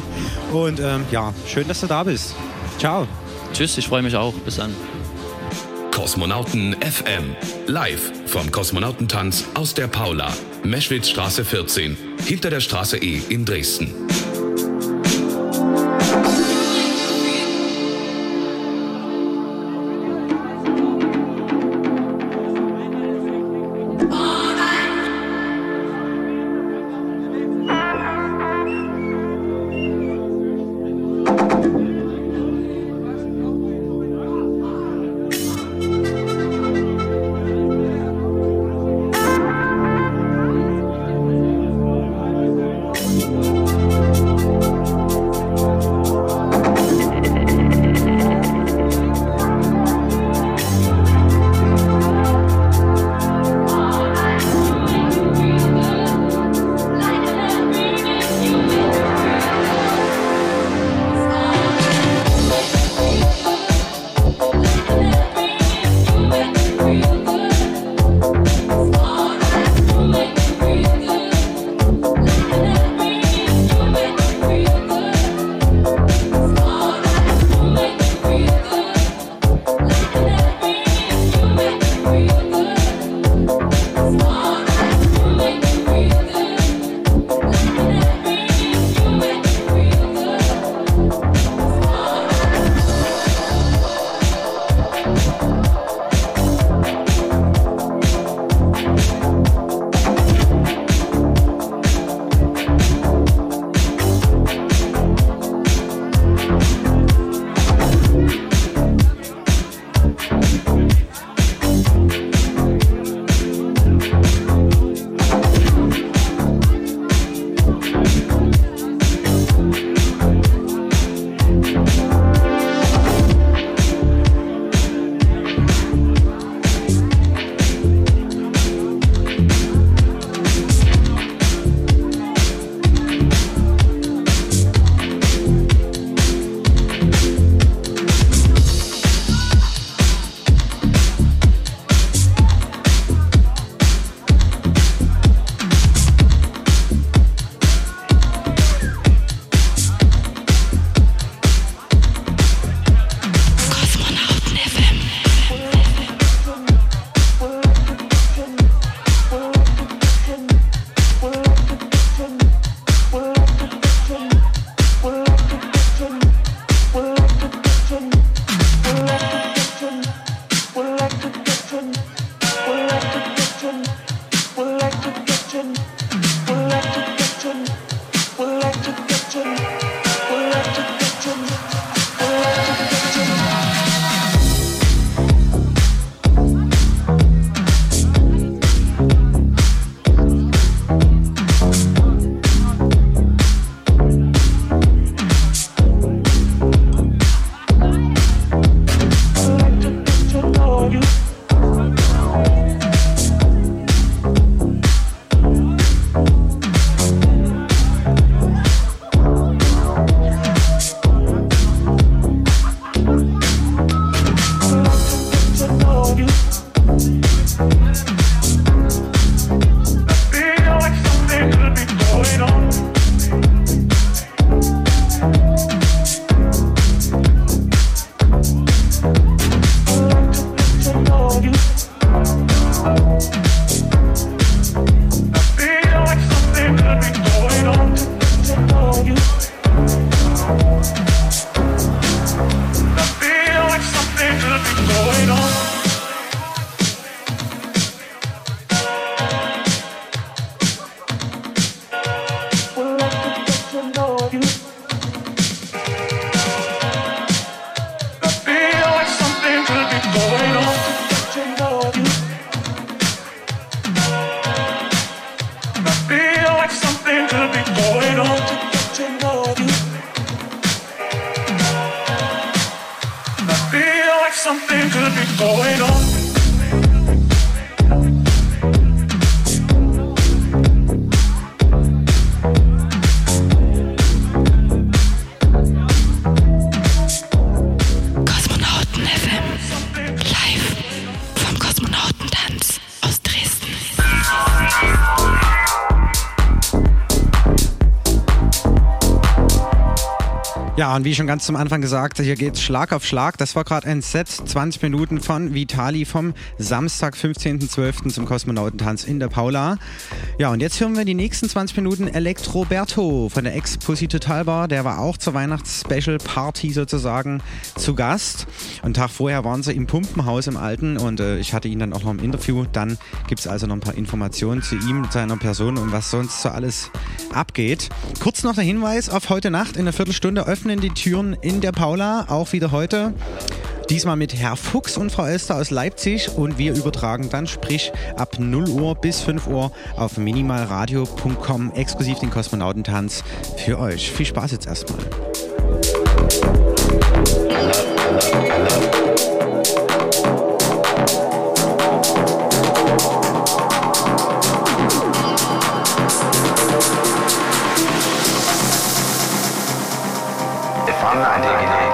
Und ähm, ja, schön, dass du da bist. Ciao. Tschüss, ich freue mich auch. Bis dann. Kosmonauten FM. Live vom Kosmonautentanz aus der Paula. Meschwitzstraße 14. Hinter der Straße E in Dresden. Ja, und wie schon ganz zum Anfang gesagt, hier geht's Schlag auf Schlag. Das war gerade ein Set, 20 Minuten von Vitali vom Samstag, 15.12. zum Kosmonautentanz in der Paula. Ja, und jetzt hören wir die nächsten 20 Minuten Elektroberto von der Ex-Pussy Total Bar. Der war auch zur Weihnachts-Special-Party sozusagen zu Gast. Und Tag vorher waren sie im Pumpenhaus im Alten und äh, ich hatte ihn dann auch noch im Interview. Dann gibt's also noch ein paar Informationen zu ihm, seiner Person und was sonst so alles abgeht. Kurz noch der Hinweis auf heute Nacht in einer Viertelstunde öffnen die Türen in der Paula, auch wieder heute. Diesmal mit Herr Fuchs und Frau Elster aus Leipzig und wir übertragen dann, sprich ab 0 Uhr bis 5 Uhr auf minimalradio.com exklusiv den Kosmonautentanz für euch. Viel Spaß jetzt erstmal. If I'm not digging it,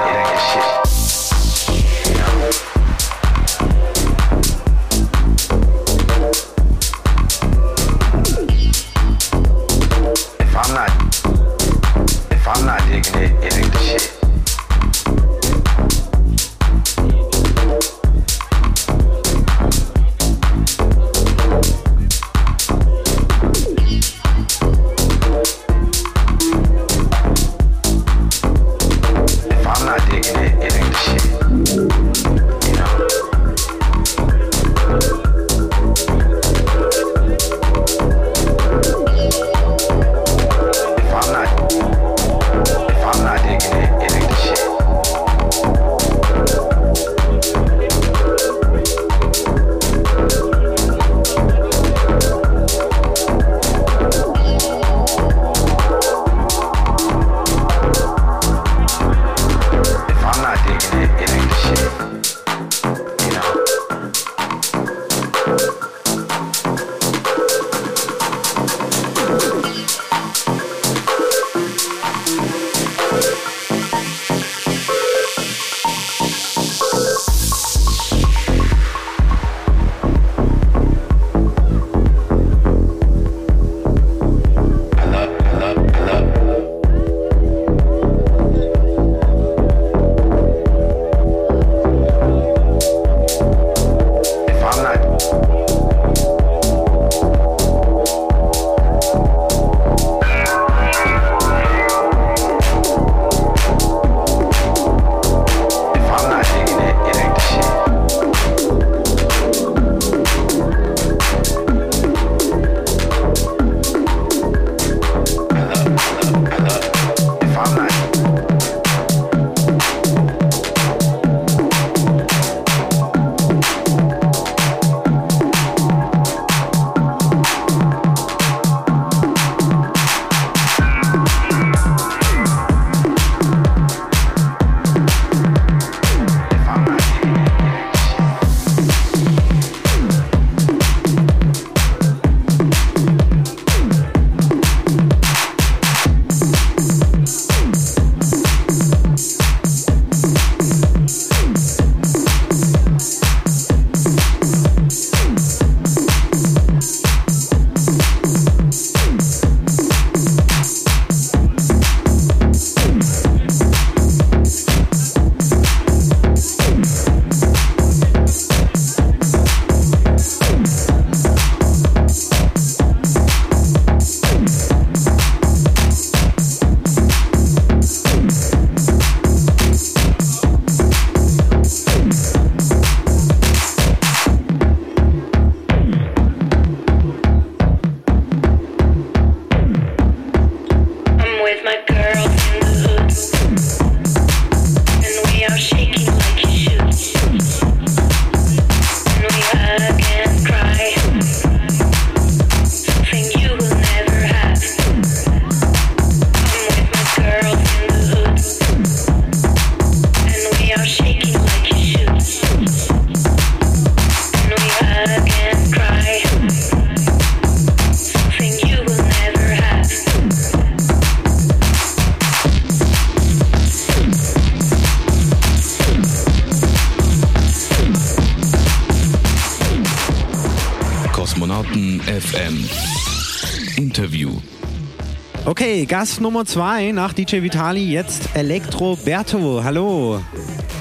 Gast Nummer zwei nach DJ Vitali, jetzt Elektro Berto. Hallo.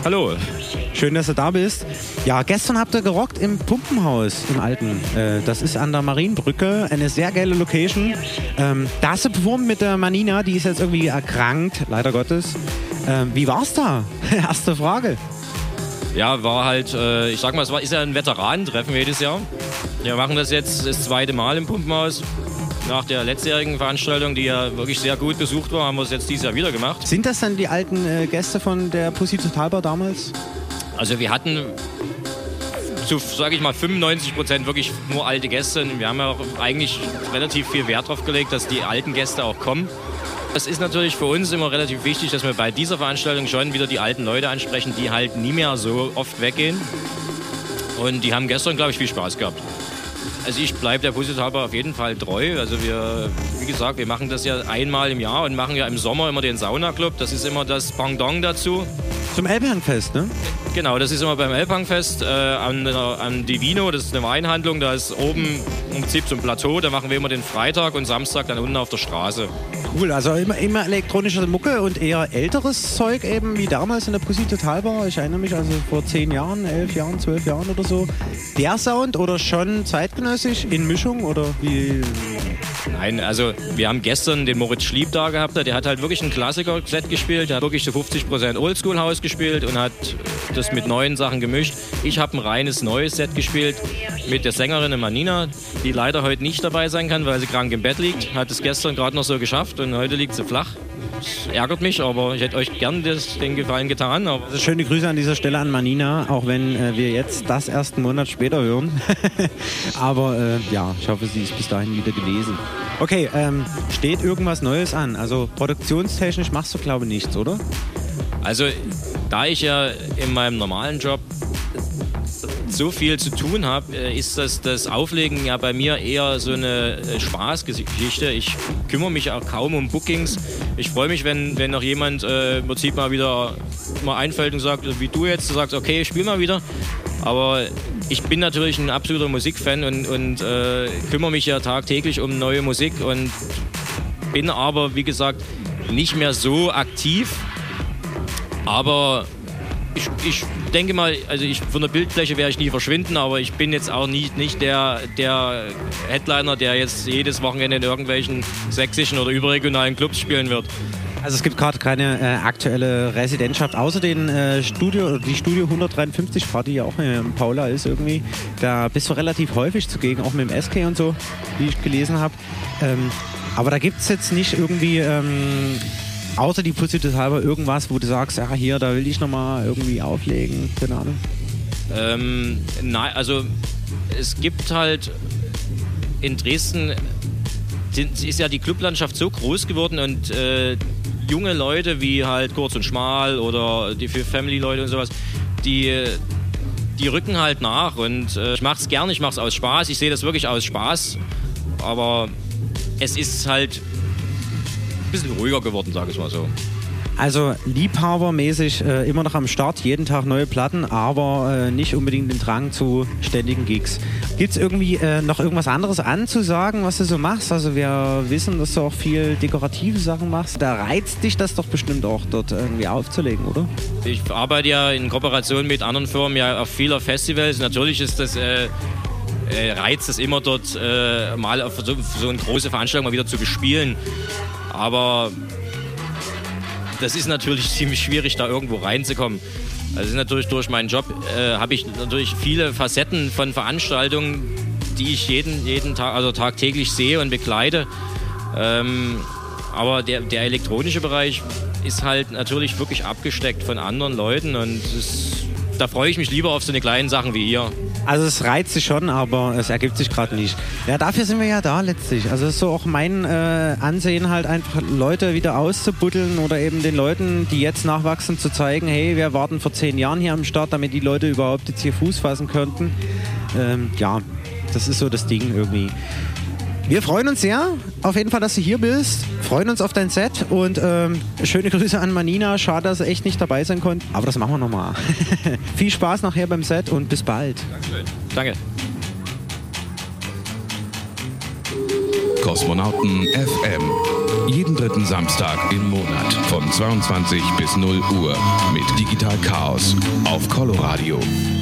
Hallo. Schön, dass du da bist. Ja, gestern habt ihr gerockt im Pumpenhaus im Alten. Äh, das ist an der Marienbrücke, eine sehr geile Location. Ähm, da hast du performt mit der Manina, die ist jetzt irgendwie erkrankt, leider Gottes. Ähm, wie war's da? Erste Frage. Ja, war halt, äh, ich sag mal, es war, ist ja ein Veteranentreffen jedes Jahr. Wir machen das jetzt das zweite Mal im Pumpenhaus. Nach der letztjährigen Veranstaltung, die ja wirklich sehr gut besucht war, haben wir es jetzt dieses Jahr wieder gemacht. Sind das dann die alten äh, Gäste von der Pussy Totalbar damals? Also wir hatten zu, sage ich mal, 95 Prozent wirklich nur alte Gäste. Wir haben ja auch eigentlich relativ viel Wert darauf gelegt, dass die alten Gäste auch kommen. Es ist natürlich für uns immer relativ wichtig, dass wir bei dieser Veranstaltung schon wieder die alten Leute ansprechen, die halt nie mehr so oft weggehen. Und die haben gestern, glaube ich, viel Spaß gehabt. Also ich bleibe der Pussy auf jeden Fall treu. Also wir, wie gesagt, wir machen das ja einmal im Jahr und machen ja im Sommer immer den Saunaclub. Das ist immer das Pendant dazu. Zum Elbhangfest, ne? Genau, das ist immer beim Elbhangfest äh, an, an Divino. Das ist eine Weinhandlung. Da ist oben im Prinzip so ein Plateau. Da machen wir immer den Freitag und Samstag dann unten auf der Straße. Cool, also immer, immer elektronische Mucke und eher älteres Zeug eben wie damals in der Pussy Totalbar. Ich erinnere mich also vor zehn Jahren, elf Jahren, zwölf Jahren oder so. Der Sound oder schon zeitgenössisch in Mischung oder wie? Nein, also wir haben gestern den Moritz Schlieb da gehabt. Der hat halt wirklich ein Klassiker-Set gespielt. Der hat wirklich so 50% Oldschool-Haus gespielt und hat das mit neuen Sachen gemischt. Ich habe ein reines neues Set gespielt mit der Sängerin Manina, die leider heute nicht dabei sein kann, weil sie krank im Bett liegt. Hat es gestern gerade noch so geschafft und heute liegt sie flach. Das ärgert mich, aber ich hätte euch gern das, den Gefallen getan. Also schöne Grüße an dieser Stelle an Manina, auch wenn äh, wir jetzt das erst einen Monat später hören. aber äh, ja, ich hoffe, sie ist bis dahin wieder gelesen. Okay, ähm, steht irgendwas Neues an? Also produktionstechnisch machst du, glaube ich, nichts, oder? Also, da ich ja in meinem normalen Job so viel zu tun habe, ist das, das Auflegen ja bei mir eher so eine Spaßgeschichte. Ich kümmere mich auch kaum um Bookings. Ich freue mich, wenn, wenn noch jemand äh, im Prinzip mal wieder mal einfällt und sagt, wie du jetzt, du sagst, okay, ich spiele mal wieder. Aber ich bin natürlich ein absoluter Musikfan und, und äh, kümmere mich ja tagtäglich um neue Musik und bin aber, wie gesagt, nicht mehr so aktiv. Aber ich, ich denke mal, also ich, von der Bildfläche werde ich nie verschwinden, aber ich bin jetzt auch nie, nicht der, der Headliner, der jetzt jedes Wochenende in irgendwelchen sächsischen oder überregionalen Clubs spielen wird. Also es gibt gerade keine äh, aktuelle Residentschaft, außer den äh, Studio, die Studio 153 Party, die ja auch in Paula ist irgendwie. Da bist du relativ häufig zugegen, auch mit dem SK und so, wie ich gelesen habe. Ähm, aber da gibt es jetzt nicht irgendwie ähm, außer die Pussy halber irgendwas, wo du sagst, ja hier, da will ich nochmal irgendwie auflegen, keine Ahnung. Ähm, nein, also es gibt halt in Dresden ist ja die Clublandschaft so groß geworden und äh, junge Leute wie halt Kurz und Schmal oder die für Family-Leute und sowas, die, die rücken halt nach und äh, ich mach's gerne, ich mach's aus Spaß, ich sehe das wirklich aus Spaß, aber es ist halt bisschen ruhiger geworden, sage ich mal so. Also liebhabermäßig äh, immer noch am Start, jeden Tag neue Platten, aber äh, nicht unbedingt den Drang zu ständigen Gigs. Gibt es irgendwie äh, noch irgendwas anderes anzusagen, was du so machst? Also wir wissen, dass du auch viel dekorative Sachen machst. Da reizt dich das doch bestimmt auch dort irgendwie aufzulegen, oder? Ich arbeite ja in Kooperation mit anderen Firmen ja auf vieler Festivals. Natürlich ist das äh, äh, reizt es immer dort äh, mal auf so, so eine große Veranstaltung mal wieder zu bespielen. Aber das ist natürlich ziemlich schwierig, da irgendwo reinzukommen. Also natürlich durch meinen Job äh, habe ich natürlich viele Facetten von Veranstaltungen, die ich jeden, jeden Tag, also tagtäglich sehe und begleite. Ähm, aber der, der elektronische Bereich ist halt natürlich wirklich abgesteckt von anderen Leuten und es, da freue ich mich lieber auf so eine kleinen Sachen wie ihr. Also es reizt sich schon, aber es ergibt sich gerade nicht. Ja, dafür sind wir ja da letztlich. Also es ist so auch mein äh, Ansehen halt einfach Leute wieder auszubuddeln oder eben den Leuten, die jetzt nachwachsen, zu zeigen, hey, wir warten vor zehn Jahren hier am Start, damit die Leute überhaupt jetzt hier Fuß fassen könnten. Ähm, ja, das ist so das Ding irgendwie. Wir freuen uns sehr, auf jeden Fall, dass du hier bist. Freuen uns auf dein Set und ähm, schöne Grüße an Manina. Schade, dass er echt nicht dabei sein konnte, aber das machen wir nochmal. Viel Spaß nachher beim Set und bis bald. Danke. Kosmonauten FM. Jeden dritten Samstag im Monat von 22 bis 0 Uhr mit Digital Chaos auf Coloradio. Du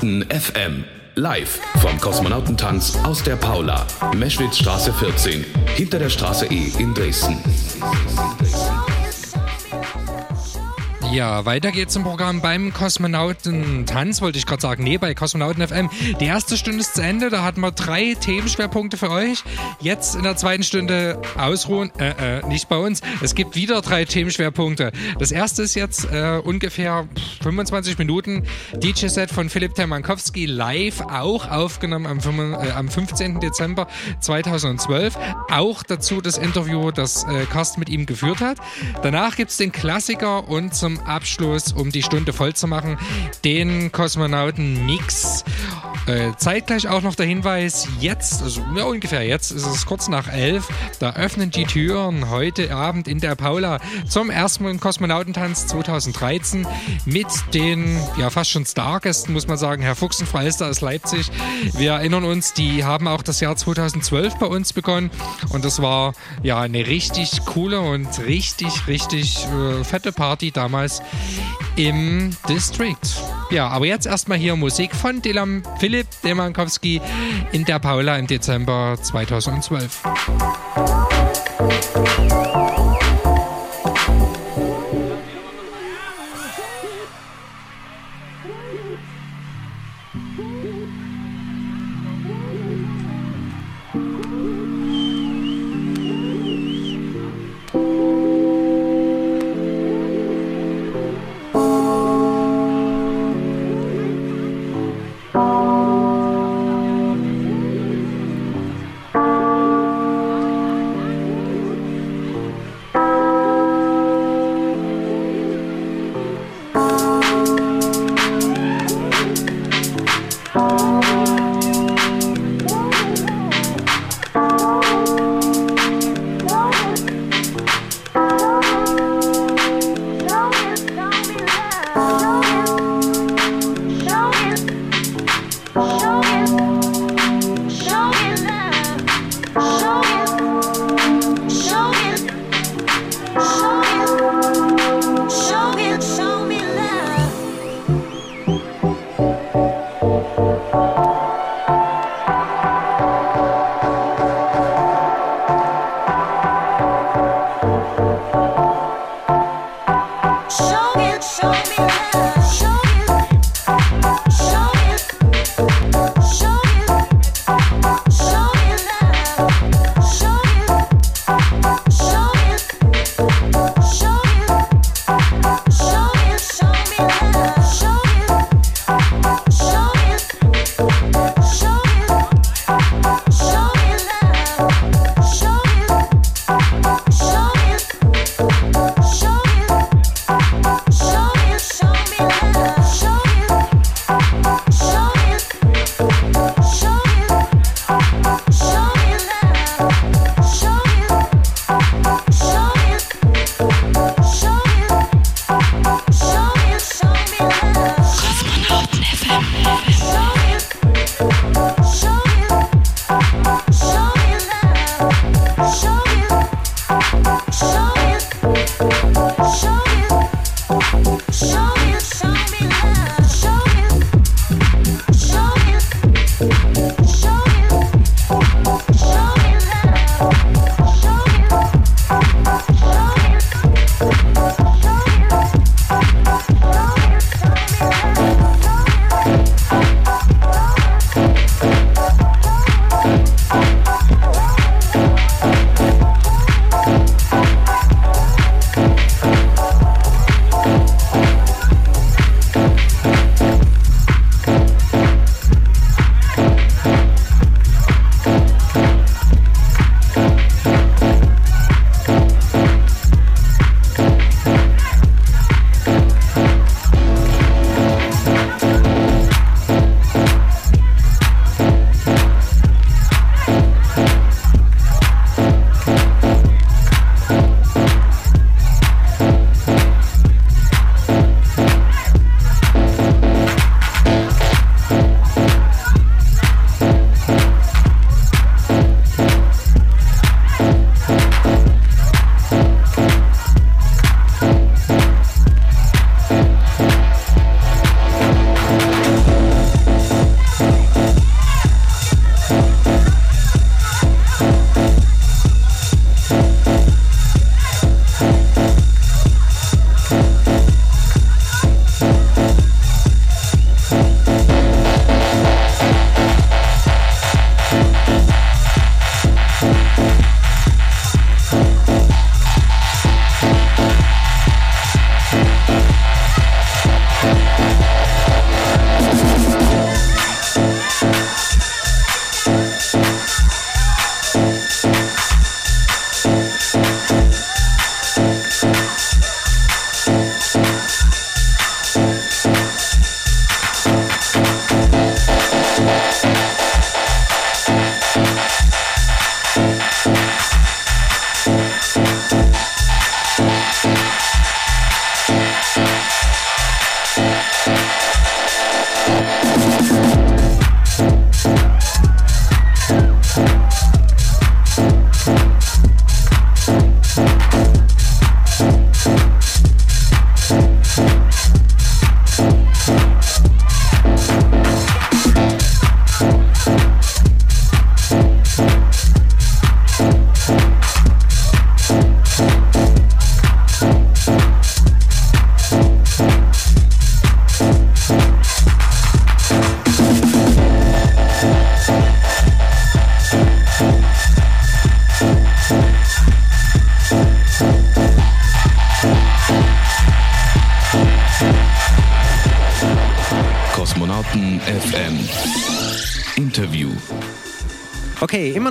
Kosmonauten FM. Live vom Kosmonautentanz aus der Paula, Meschwitzstraße 14, hinter der Straße E in Dresden. Ja, weiter geht's im Programm beim Kosmonautentanz, wollte ich gerade sagen. Nee, bei Kosmonauten FM. Die erste Stunde ist zu Ende, da hatten wir drei Themenschwerpunkte für euch. Jetzt in der zweiten Stunde ausruhen, äh, äh, nicht bei uns. Es gibt wieder drei Themenschwerpunkte. Das erste ist jetzt äh, ungefähr 25 Minuten DJ-Set von Philipp Termankowski live, auch aufgenommen am, 5, äh, am 15. Dezember 2012. Auch dazu das Interview, das äh, Carsten mit ihm geführt hat. Danach gibt's den Klassiker und zum Abschluss, um die Stunde voll zu machen, den Kosmonauten-Mix. Äh, zeitgleich auch noch der Hinweis, jetzt, also ja, ungefähr jetzt ist es kurz nach elf, da öffnen die Türen heute Abend in der Paula zum ersten Kosmonautentanz 2013 mit den ja fast schon Stargästen, muss man sagen, Herr Fuchs und Frau Elster aus Leipzig. Wir erinnern uns, die haben auch das Jahr 2012 bei uns begonnen und das war ja eine richtig coole und richtig, richtig äh, fette Party damals im District. Ja, aber jetzt erstmal hier Musik von Dylan Philipp Demankowski in der Paula im Dezember 2012.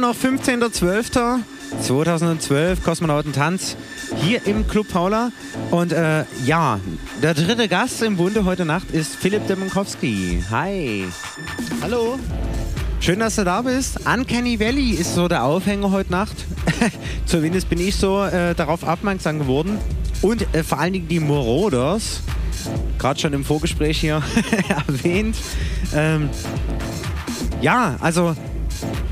noch 15.12.2012, Kosmonautentanz hier im Club Paula. Und äh, ja, der dritte Gast im Bunde heute Nacht ist Philipp Demonkowski. Hi. Hallo. Schön, dass du da bist. Uncanny Valley ist so der Aufhänger heute Nacht. Zumindest bin ich so äh, darauf aufmerksam geworden. Und äh, vor allen Dingen die Morodos, gerade schon im Vorgespräch hier erwähnt. Ähm, ja, also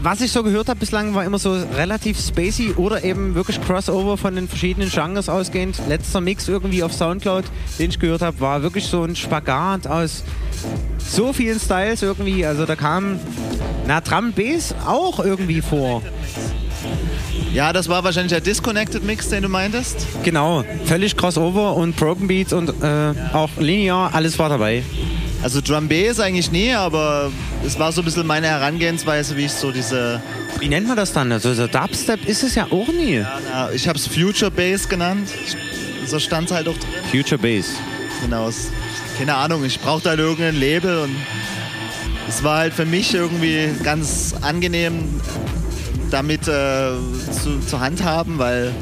was ich so gehört habe bislang war immer so relativ spacey oder eben wirklich Crossover von den verschiedenen Genres ausgehend. Letzter Mix irgendwie auf Soundcloud, den ich gehört habe, war wirklich so ein Spagat aus so vielen Styles irgendwie. Also da kam na Drum Bass auch irgendwie vor. Ja, das war wahrscheinlich der Disconnected Mix, den du meintest. Genau, völlig Crossover und Broken Beats und äh, auch linear, alles war dabei. Also Drum Bass eigentlich nie, aber es war so ein bisschen meine Herangehensweise, wie ich so diese... Wie nennt man das dann? Also so Dubstep ist es ja auch nie. Ja, na, ich habe es Future Bass genannt. So stand es halt auch drin. Future Bass. Genau, keine Ahnung, ich brauchte halt irgendein Label und es war halt für mich irgendwie ganz angenehm, damit äh, zu, zu handhaben, weil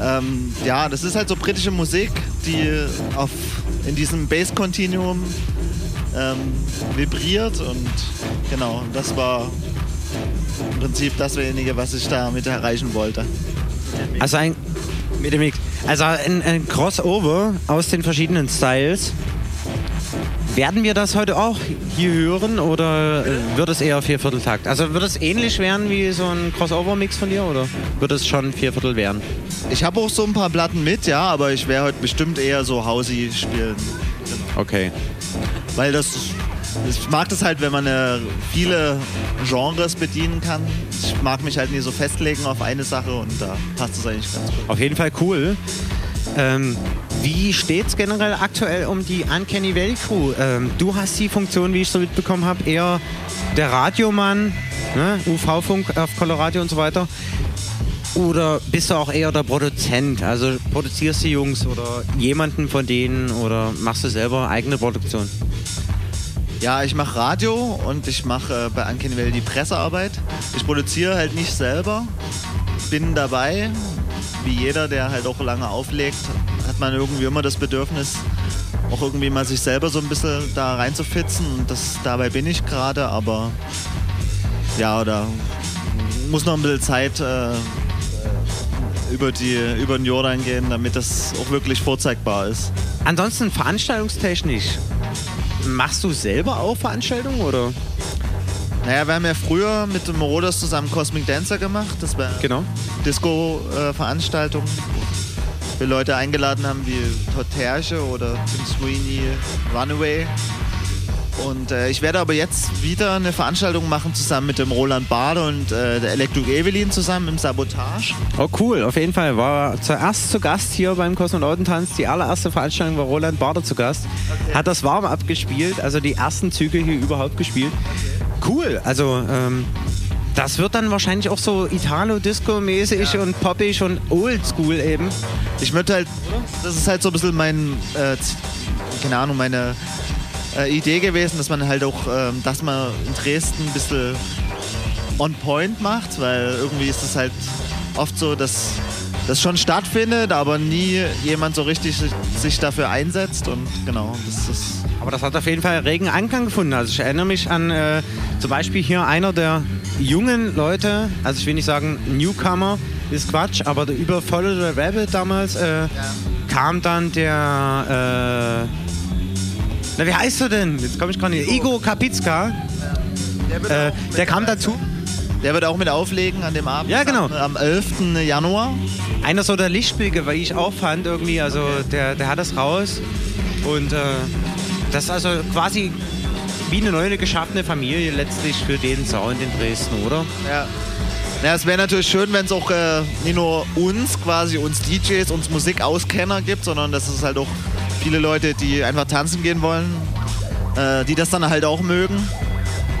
ähm, ja, das ist halt so britische Musik, die auf, in diesem Bass-Continuum ähm, vibriert und genau, das war im Prinzip dasjenige, was ich damit erreichen wollte. Also ein mit dem. Also ein, ein Crossover aus den verschiedenen Styles. Werden wir das heute auch hier hören oder äh, wird es eher Viervierteltakt? Also wird es ähnlich werden wie so ein Crossover-Mix von dir oder wird es schon Vierviertel werden? Ich habe auch so ein paar Platten mit, ja, aber ich werde heute bestimmt eher so Hausi spielen. Okay. Weil das, ich mag das halt, wenn man äh, viele Genres bedienen kann. Ich mag mich halt nie so festlegen auf eine Sache und da passt es eigentlich ganz gut. Auf jeden Fall cool. Ähm, wie steht es generell aktuell um die Uncanny Valley Crew? Ähm, du hast die Funktion, wie ich so mitbekommen habe, eher der Radiomann, ne? UV-Funk auf Colorado und so weiter. Oder bist du auch eher der Produzent? Also produzierst du Jungs oder jemanden von denen oder machst du selber eigene Produktion? Ja, ich mache Radio und ich mache äh, bei Uncanny Valley die Pressearbeit. Ich produziere halt nicht selber, bin dabei. Wie jeder, der halt auch lange auflegt, man irgendwie immer das Bedürfnis, auch irgendwie mal sich selber so ein bisschen da reinzufitzen. Und das, dabei bin ich gerade, aber ja, da muss noch ein bisschen Zeit äh, über, die, über den Jordan gehen, damit das auch wirklich vorzeigbar ist. Ansonsten veranstaltungstechnisch, machst du selber auch Veranstaltungen oder? Naja, wir haben ja früher mit dem Morodas zusammen Cosmic Dancer gemacht. Das war genau. Disco-Veranstaltung. Wir Leute eingeladen haben wie Todd Terche oder Tim Sweeney, Runaway. Und äh, ich werde aber jetzt wieder eine Veranstaltung machen zusammen mit dem Roland Bade und äh, der Electric Evelyn zusammen im Sabotage. Oh cool, auf jeden Fall. War zuerst zu Gast hier beim Kosmonautentanz. Die allererste Veranstaltung war Roland Bade zu Gast. Okay. Hat das warm abgespielt, also die ersten Züge hier überhaupt gespielt. Cool, also ähm, das wird dann wahrscheinlich auch so Italo-Disco-mäßig ja. und poppig und oldschool eben. Ich würde halt, das ist halt so ein bisschen mein, äh, keine Ahnung, meine äh, Idee gewesen, dass man halt auch, äh, dass man in Dresden ein bisschen on point macht, weil irgendwie ist es halt oft so, dass das schon stattfindet, aber nie jemand so richtig sich dafür einsetzt und genau, das ist. Aber das hat auf jeden Fall regen Anklang gefunden. Also ich erinnere mich an äh, zum Beispiel hier einer der jungen Leute, also ich will nicht sagen Newcomer, ist Quatsch, aber der über Follow the Rabbit damals äh, ja. kam dann der äh, na, wie heißt du denn? Jetzt komme ich gerade nicht. Igor Kapizka. Der, äh, der kam dazu. Der wird auch mit auflegen an dem Abend. Ja, genau. Am, am 11. Januar. Einer so der Lichtblicke, weil ich auch fand irgendwie, also okay. der, der hat das raus. Und äh, das ist also quasi wie eine neue geschaffene Familie letztlich für den Sound in Dresden, oder? Ja. Ja, es wäre natürlich schön, wenn es auch äh, nicht nur uns, quasi uns DJs, uns Musikauskenner gibt, sondern dass es halt auch viele Leute, die einfach tanzen gehen wollen, äh, die das dann halt auch mögen.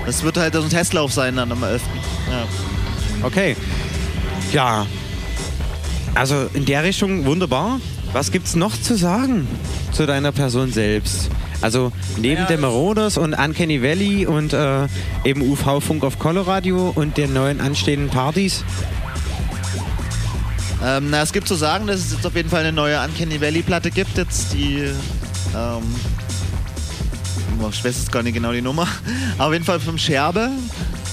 Das wird halt so ein Testlauf sein dann am 11. Ja. Okay. Ja. Also in der Richtung wunderbar. Was gibt's noch zu sagen zu deiner Person selbst? Also neben der Marauders und Uncanny Valley und äh, eben UV Funk auf Coloradio und den neuen anstehenden Partys. Ähm, na, es gibt zu sagen, dass es jetzt auf jeden Fall eine neue Uncanny Valley Platte gibt, jetzt die, ähm, ich weiß jetzt gar nicht genau die Nummer, aber auf jeden Fall vom Scherbe,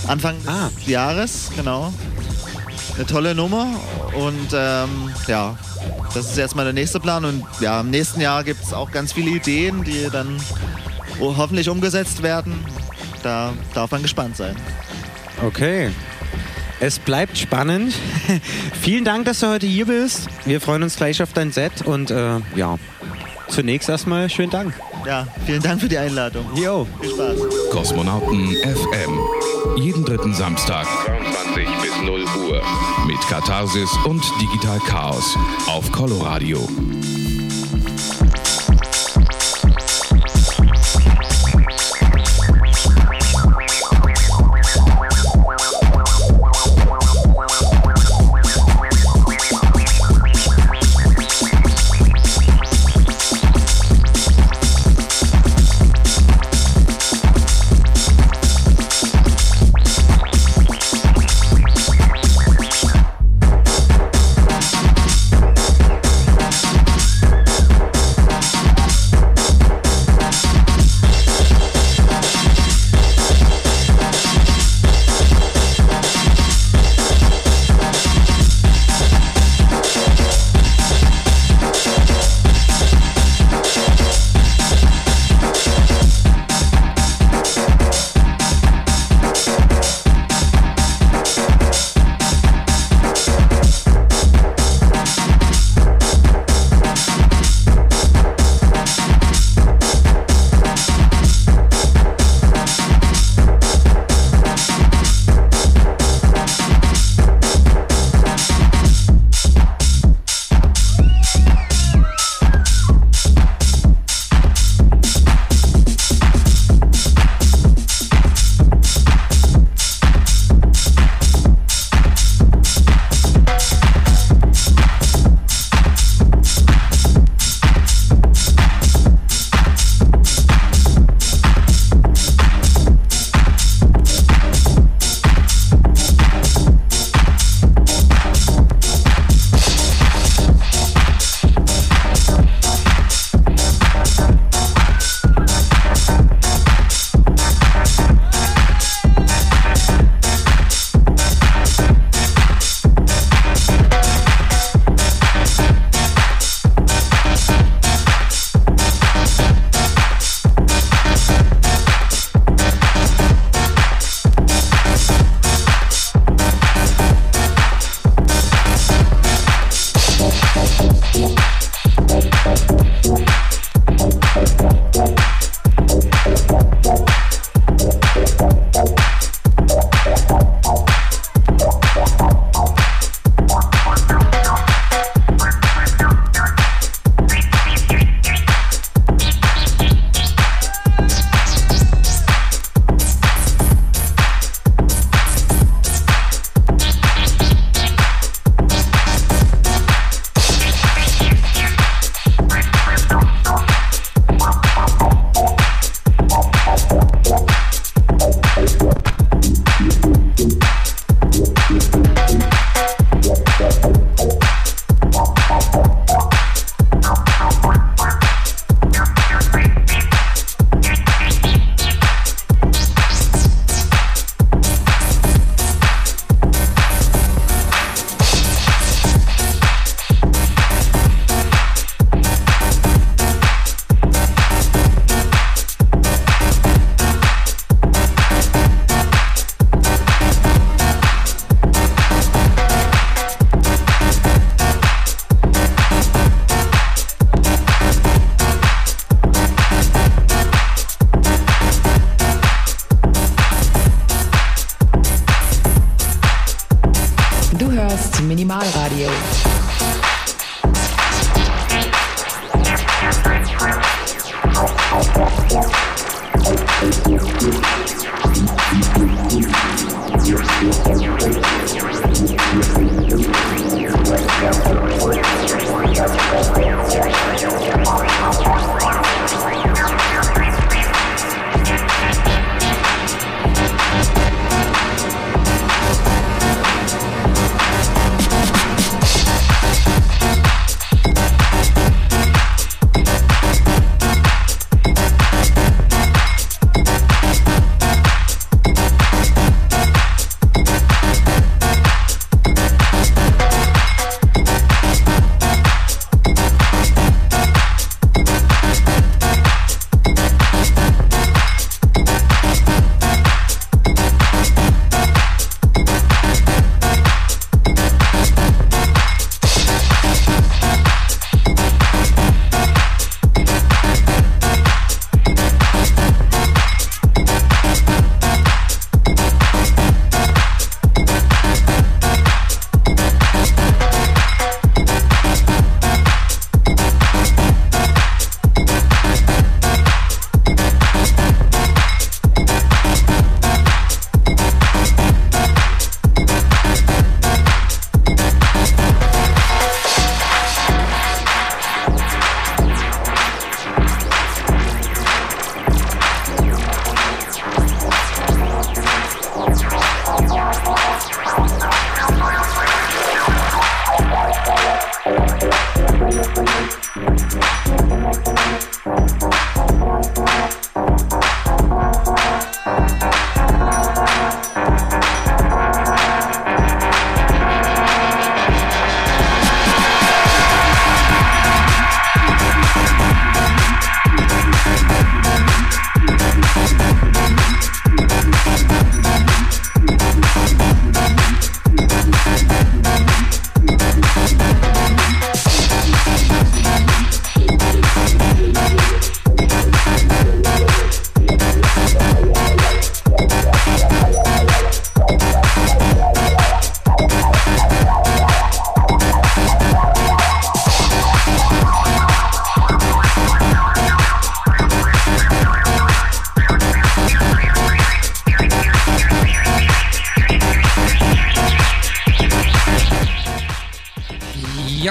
Anfang des Jahres, genau. Eine tolle Nummer und ähm, ja, das ist erstmal der nächste Plan und ja, im nächsten Jahr gibt es auch ganz viele Ideen, die dann ho- hoffentlich umgesetzt werden. Da darf man gespannt sein. Okay. Es bleibt spannend. Vielen Dank, dass du heute hier bist. Wir freuen uns gleich auf dein Set und äh, ja, zunächst erstmal schönen Dank. Ja, vielen Dank für die Einladung. Jo. Viel Spaß. Kosmonauten FM. Jeden dritten Samstag, 22 bis 0 Uhr. Mit Katharsis und Digital Chaos auf Coloradio.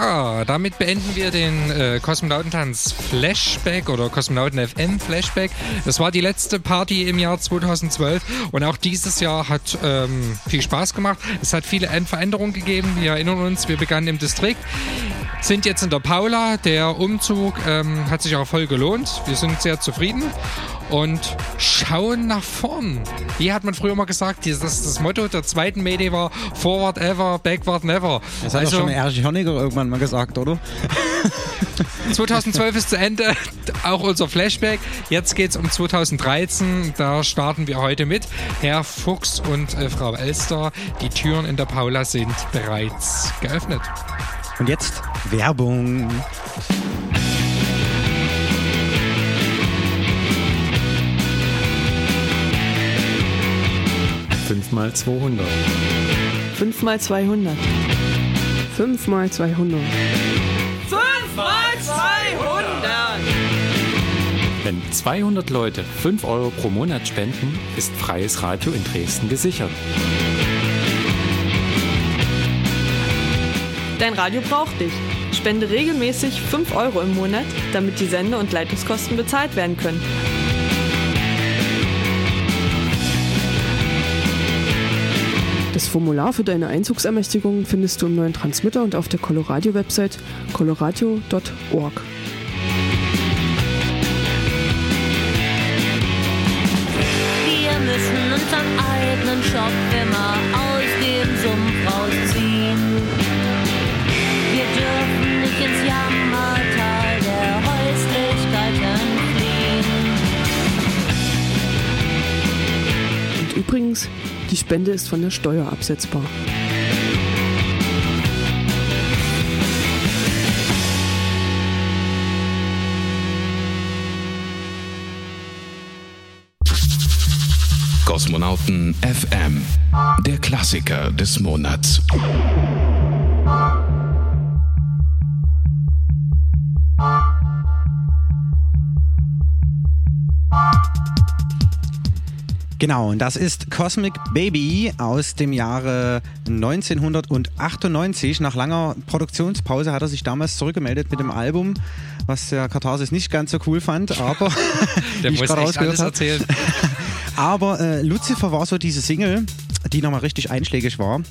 Damit beenden wir den äh, Kosmonautentanz Flashback oder Kosmonauten FM Flashback. Das war die letzte Party im Jahr 2012 und auch dieses Jahr hat ähm, viel Spaß gemacht. Es hat viele Veränderungen gegeben. Wir erinnern uns, wir begannen im Distrikt, sind jetzt in der Paula. Der Umzug ähm, hat sich auch voll gelohnt. Wir sind sehr zufrieden und schauen nach vorn. Wie hat man früher mal gesagt, das, das Motto der zweiten Mede war Forward ever, backward never. Das hat also, doch schon Erich Honecker irgendwann mal gesagt, oder? 2012 ist zu Ende, auch unser Flashback. Jetzt geht es um 2013, da starten wir heute mit. Herr Fuchs und äh, Frau Elster, die Türen in der Paula sind bereits geöffnet. Und jetzt Werbung. Fünfmal 200. Fünfmal 200. Fünfmal 200. Fünfmal 200! Wenn 200 Leute 5 Euro pro Monat spenden, ist freies Radio in Dresden gesichert. Dein Radio braucht dich. Spende regelmäßig 5 Euro im Monat, damit die Sende- und Leitungskosten bezahlt werden können. Das Formular für deine Einzugsermächtigung findest du im neuen Transmitter und auf der Coloradio-Website coloradio.org. Wir müssen unseren eigenen Shop immer übrigens, die Spende ist von der Steuer absetzbar. Kosmonauten FM, der Klassiker des Monats. Genau, und das ist Cosmic Baby aus dem Jahre 1998. Nach langer Produktionspause hat er sich damals zurückgemeldet mit dem Album, was der Katharsis nicht ganz so cool fand, aber der muss echt alles hat. erzählen. aber äh, Lucifer war so diese Single, die nochmal richtig einschlägig war.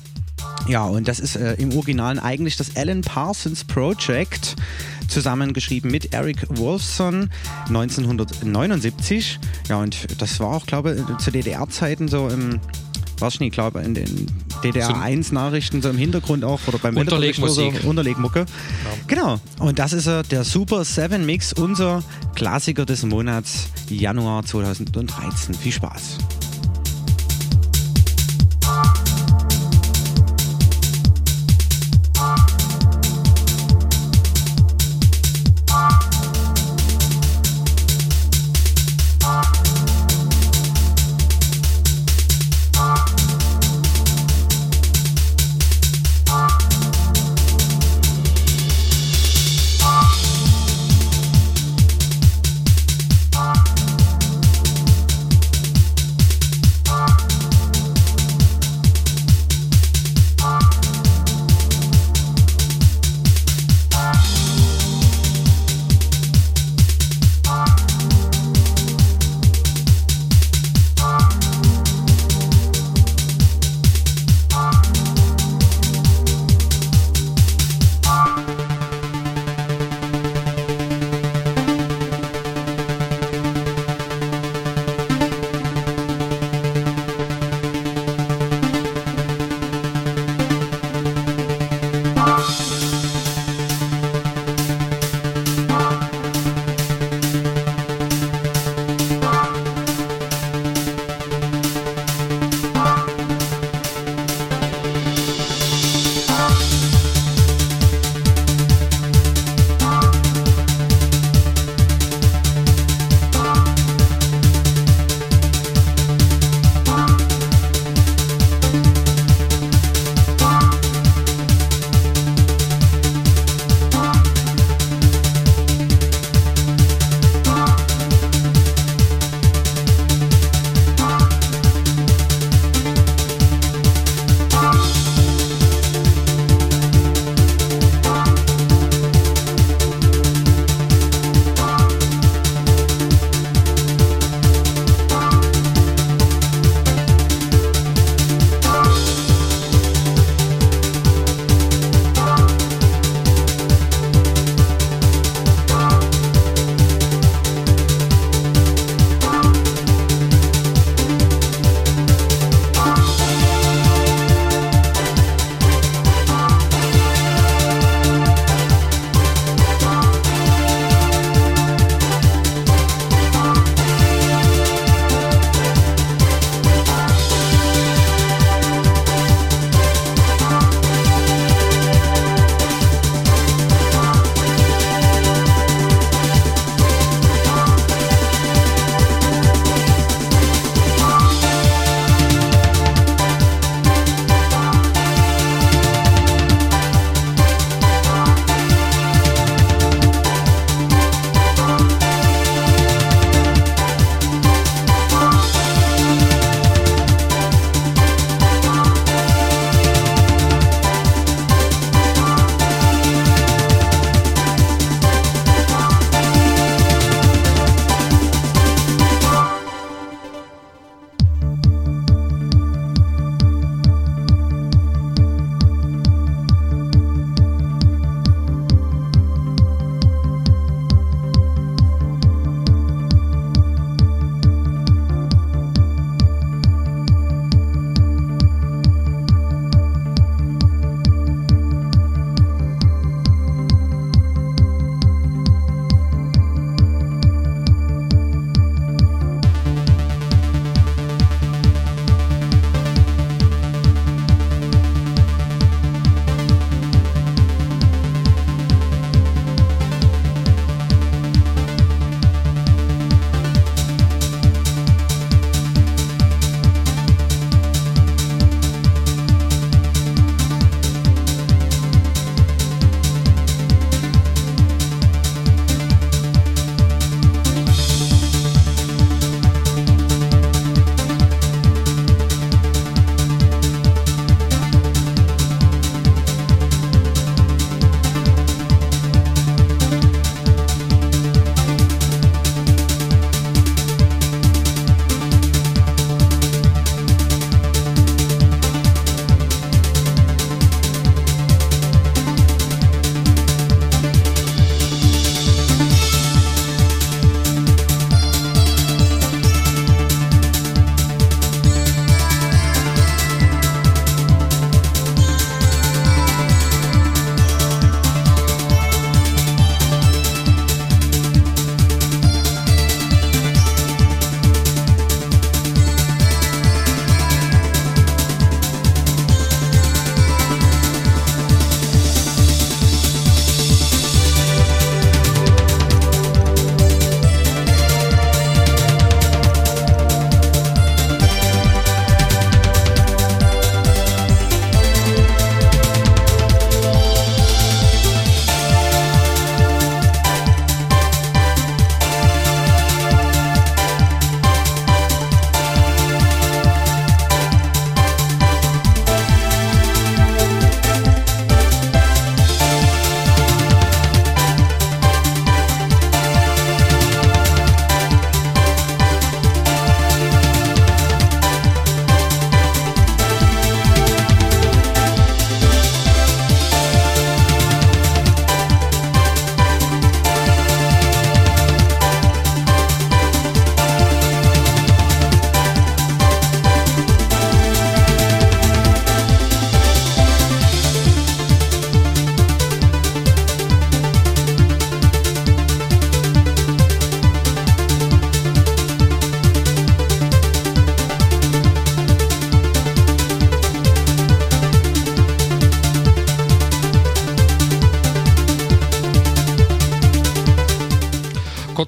Ja, und das ist äh, im Originalen eigentlich das Alan Parsons Project zusammengeschrieben mit Eric Wolfson 1979. Ja, und das war auch, glaube ich, zu DDR-Zeiten so im was nicht, glaube in den DDR1-Nachrichten so im Hintergrund auch oder beim Unterlegmusik. So, Unterlegmucke. Ja. Genau. Und das ist der Super 7 Mix, unser Klassiker des Monats Januar 2013. Viel Spaß.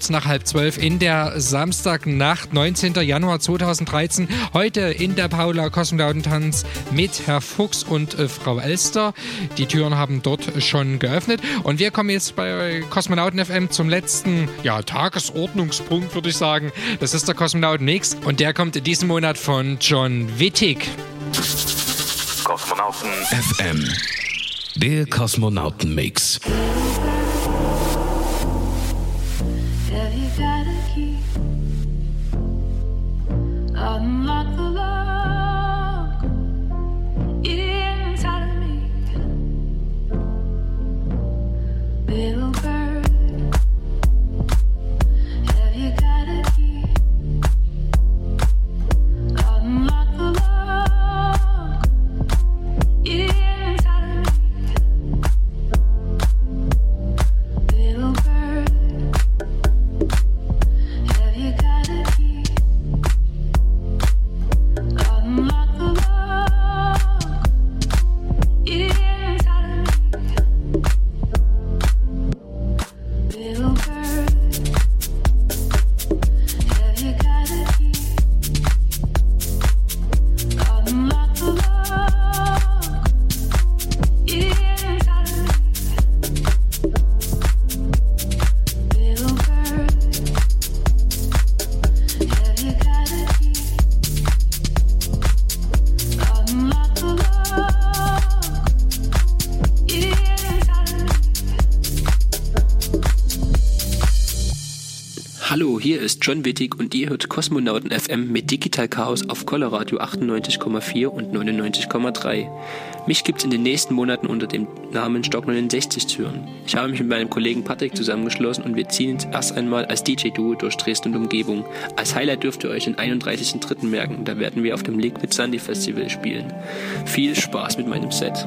Kurz nach halb zwölf in der Samstagnacht, 19. Januar 2013. Heute in der Paula Kosmonautentanz mit Herr Fuchs und äh, Frau Elster. Die Türen haben dort schon geöffnet. Und wir kommen jetzt bei Kosmonauten FM zum letzten ja, Tagesordnungspunkt, würde ich sagen. Das ist der Kosmonauten Mix. Und der kommt in diesem Monat von John Wittig. Kosmonauten FM. Der Kosmonauten-Mix. Have you got Hier ist John Wittig und ihr hört Kosmonauten FM mit Digital Chaos auf Colorado 98,4 und 99,3. Mich gibt's in den nächsten Monaten unter dem Namen Stock 69 zu hören. Ich habe mich mit meinem Kollegen Patrick zusammengeschlossen und wir ziehen jetzt erst einmal als DJ-Duo durch Dresden und Umgebung. Als Highlight dürft ihr euch den 31.03. merken, da werden wir auf dem Liquid Sandy Festival spielen. Viel Spaß mit meinem Set.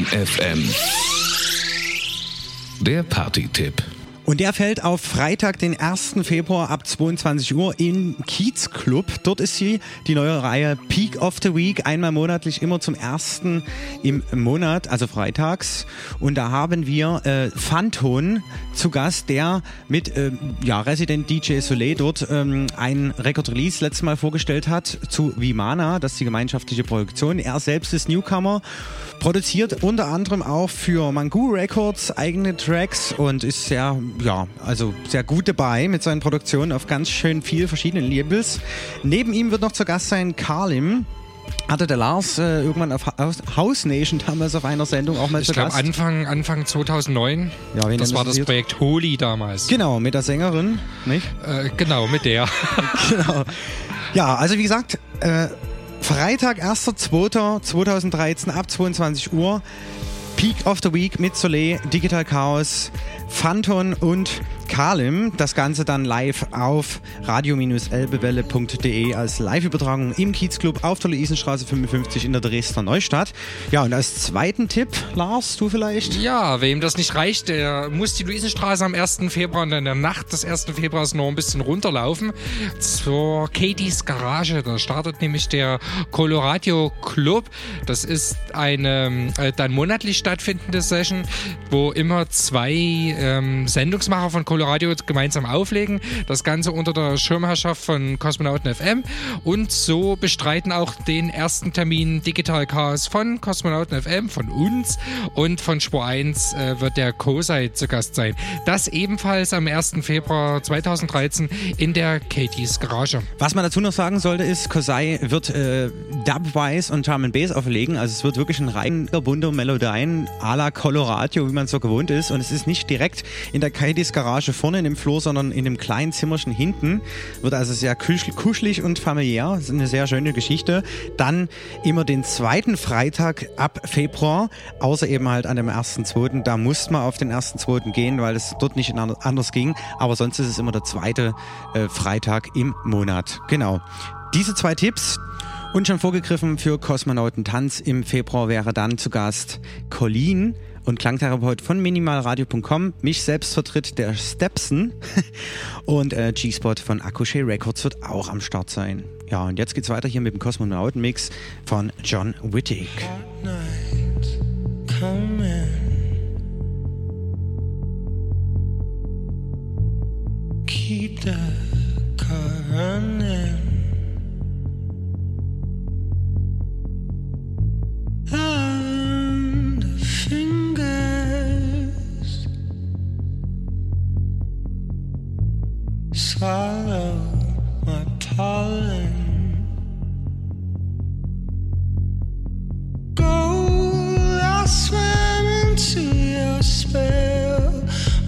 Kosmonauten FM. Der Party-Tipp. Und der fällt auf Freitag, den 1. Februar ab 22 Uhr im Kiez Club. Dort ist sie, die neue Reihe Peak of the Week, einmal monatlich, immer zum 1. im Monat, also freitags. Und da haben wir äh, Phanton zu Gast, der mit ähm, ja, Resident DJ Soleil dort ähm, ein Record-Release letztes Mal vorgestellt hat zu Vimana, das ist die gemeinschaftliche Produktion. Er selbst ist Newcomer, produziert unter anderem auch für Mangu Records eigene Tracks und ist sehr, ja, also sehr gut dabei mit seinen Produktionen auf ganz schön viel verschiedenen Labels. Neben ihm wird noch zu Gast sein Carlim. Hatte der Lars äh, irgendwann auf House Nation damals auf einer Sendung auch mal Ich zu glaube Gast? Anfang, Anfang 2009. Ja, wen das war das? Projekt Holy damals. Genau, mit der Sängerin, nicht? Äh, genau, mit der. genau. Ja, also wie gesagt, äh, Freitag, 1.2.2013 ab 22 Uhr. Peak of the Week mit Soleil, Digital Chaos, Phanton und Kalim. Das Ganze dann live auf radio-elbewelle.de als Live-Übertragung im Kiezclub auf der Luisenstraße 55 in der Dresdner Neustadt. Ja, und als zweiten Tipp, Lars, du vielleicht? Ja, wem das nicht reicht, der muss die Luisenstraße am 1. Februar und in der Nacht des 1. Februars noch ein bisschen runterlaufen zur Katie's Garage. Da startet nämlich der Colorado Club. Das ist eine äh, dann monatlich stattfindende Session, wo immer zwei ähm, Sendungsmacher von Colorado gemeinsam auflegen. Das Ganze unter der Schirmherrschaft von Kosmonauten FM. Und so bestreiten auch den ersten Termin Digital Chaos von Kosmonauten FM, von uns und von Spur 1 äh, wird der Kosei zu Gast sein. Das ebenfalls am 1. Februar 2013 in der Katie's Garage. Was man dazu noch sagen sollte, ist, Kosei wird äh, Dubwise und and Bass auflegen. Also es wird wirklich ein reiner bunter Melodien à la Colorado, wie man so gewohnt ist. Und es ist nicht direkt in der Katie's Garage vorne in dem Flur, sondern in dem kleinen Zimmerchen hinten. Wird also sehr kuschel- kuschelig und familiär. Das ist eine sehr schöne Geschichte. Dann immer den zweiten Freitag ab Februar, außer eben halt an dem 1.2. Da muss man auf den 1.2. gehen, weil es dort nicht anders ging. Aber sonst ist es immer der zweite äh, Freitag im Monat. Genau. Diese zwei Tipps und schon vorgegriffen für Kosmonautentanz im Februar wäre dann zu Gast Colleen und Klangtherapeut von minimalradio.com. Mich selbst vertritt der Stepson und äh, G-Spot von Akushe Records wird auch am Start sein. Ja, und jetzt geht's weiter hier mit dem Kosmonautenmix von John Wittig. Keep the car running. Swallow my pollen. Gold, I swam into your spell.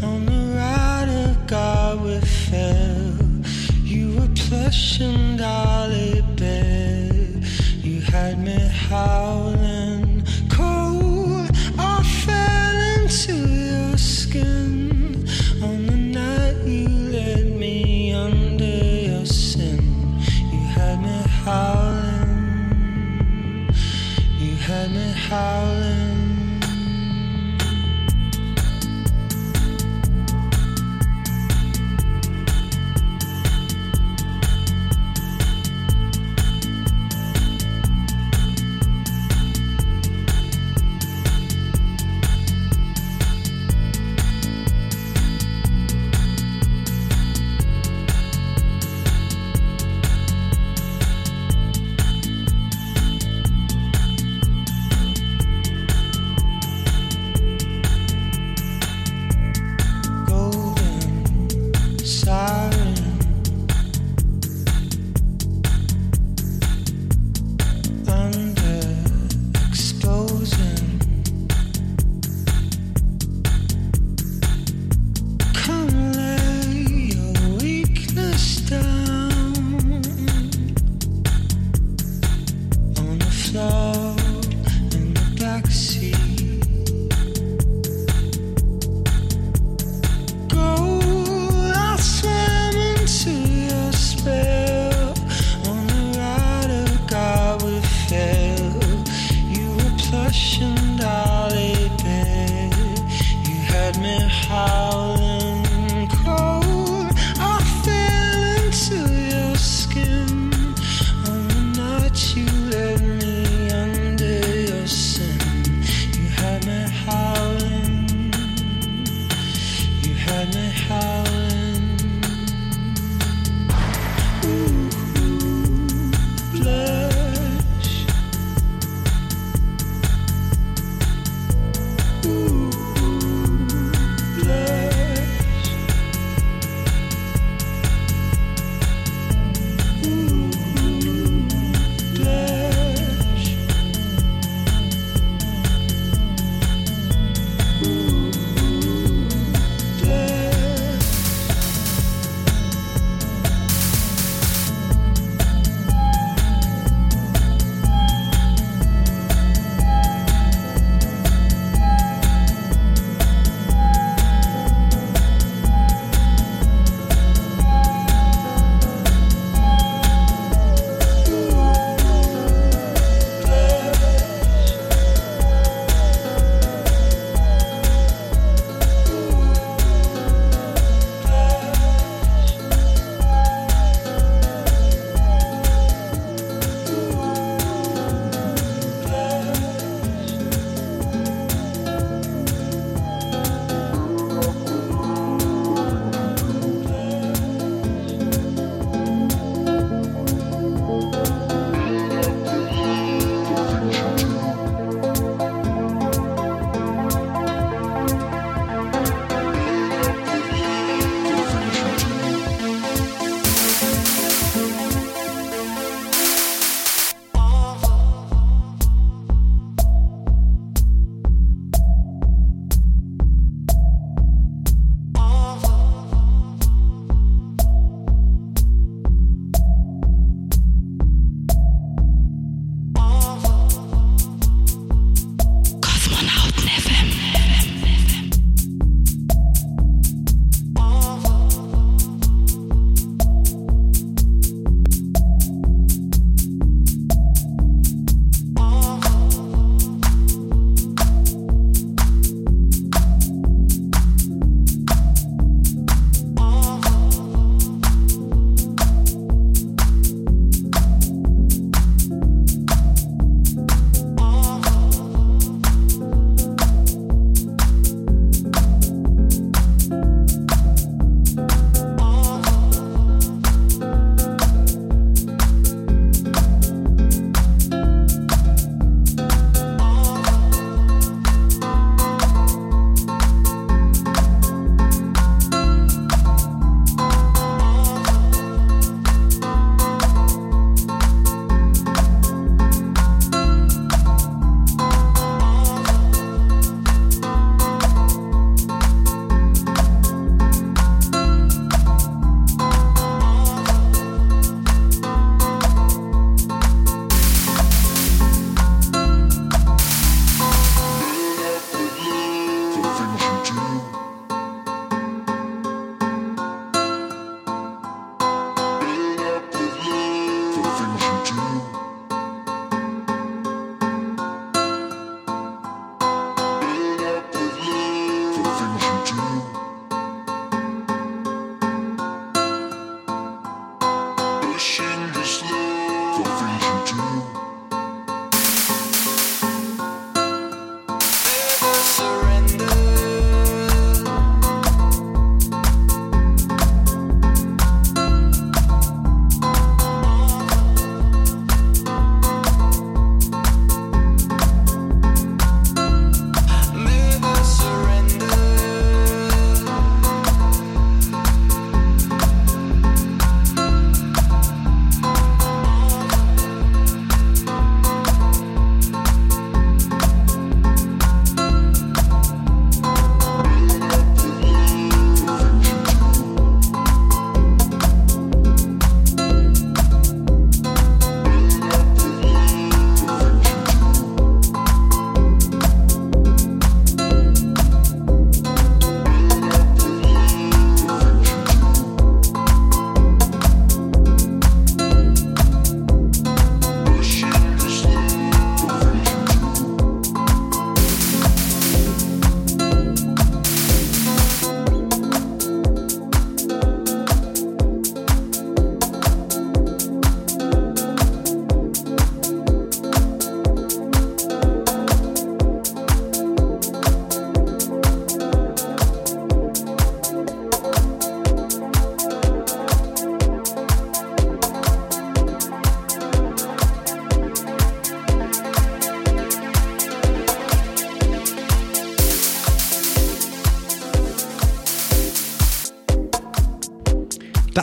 On the ride of God we fell. You were plush and dolly bed. You had me howling fall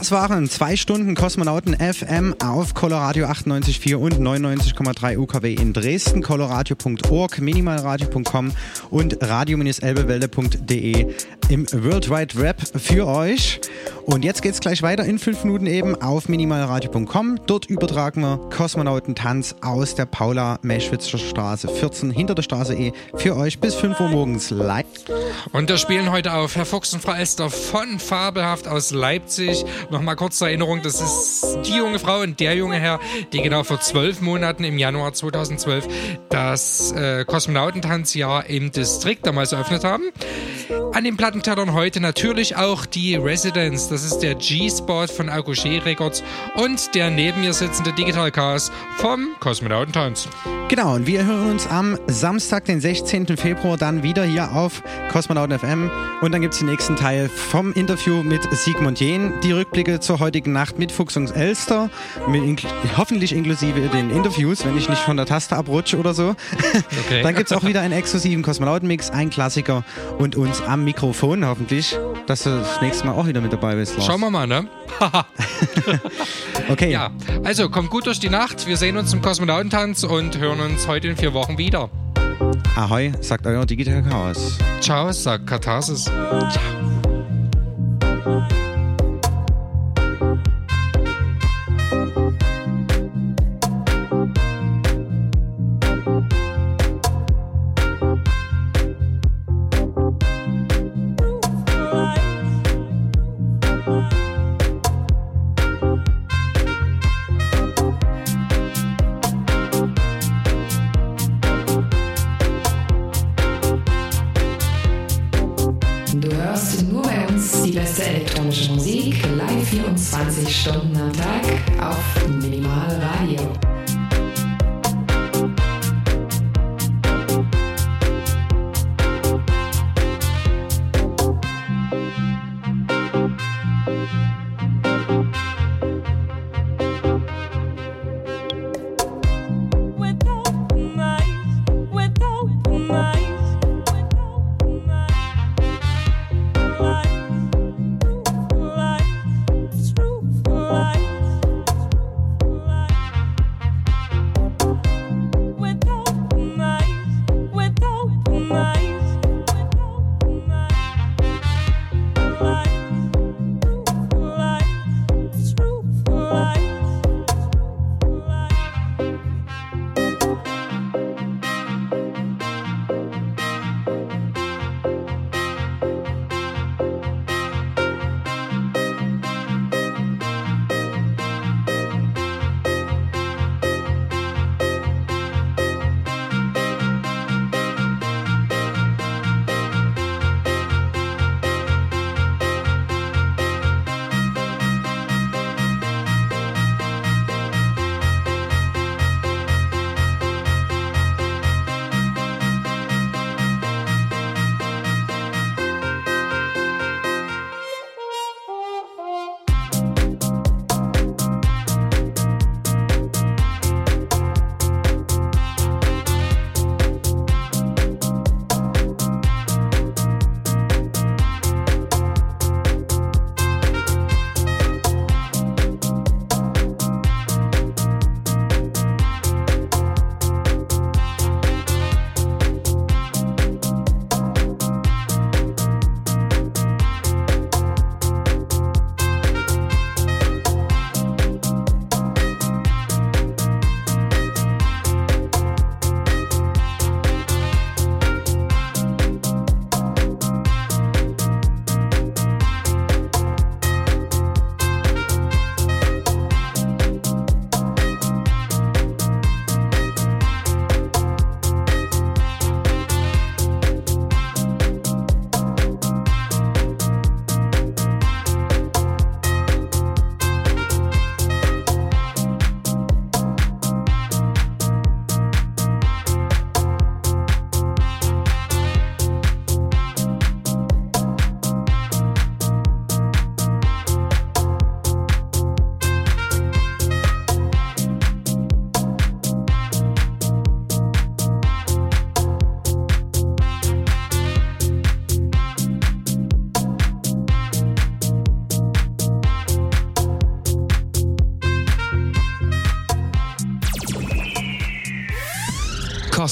Das waren zwei Stunden Kosmonauten FM auf Coloradio 98,4 und 99,3 UKW in Dresden, coloradio.org, minimalradio.com und radio-elbewelde.de im World Wide Web für euch. Und jetzt geht's gleich weiter in fünf Minuten eben auf minimalradio.com. Dort übertragen wir Kosmonautentanz aus der Paula-Meschwitzer Straße 14 hinter der Straße E für euch bis 5 Uhr morgens live. Und da spielen heute auf Herr Fuchs und Frau Elster von Fabelhaft aus Leipzig. Nochmal kurz zur Erinnerung, das ist die junge Frau und der junge Herr, die genau vor zwölf Monaten im Januar 2012 das äh, Kosmonautentanzjahr im Distrikt damals eröffnet haben. An den Plattentettern heute natürlich auch die Residence. Das ist der G-Spot von Auguché Records und der neben mir sitzende Digital Chaos vom Kosmonautentanz. Genau, und wir hören uns am Samstag, den 16. Februar, dann wieder hier auf Kosmonauten FM. Und dann gibt es den nächsten Teil vom Interview mit Sigmund Jähn. Die Rückblicke zur heutigen Nacht mit Fuchs und Elster. Mit inkl hoffentlich inklusive den Interviews, wenn ich nicht von der Taste abrutsche oder so. Okay. dann gibt es auch wieder einen exklusiven Kosmonautenmix, ein Klassiker und uns am Mikrofon hoffentlich, dass du das nächste Mal auch wieder mit dabei bist, Lars. Schauen wir mal, ne? okay. Ja, also kommt gut durch die Nacht. Wir sehen uns zum Kosmonautentanz und hören uns heute in vier Wochen wieder. Ahoi, sagt euer Digital Chaos. Ciao, sagt Katharsis. Ciao. Stunden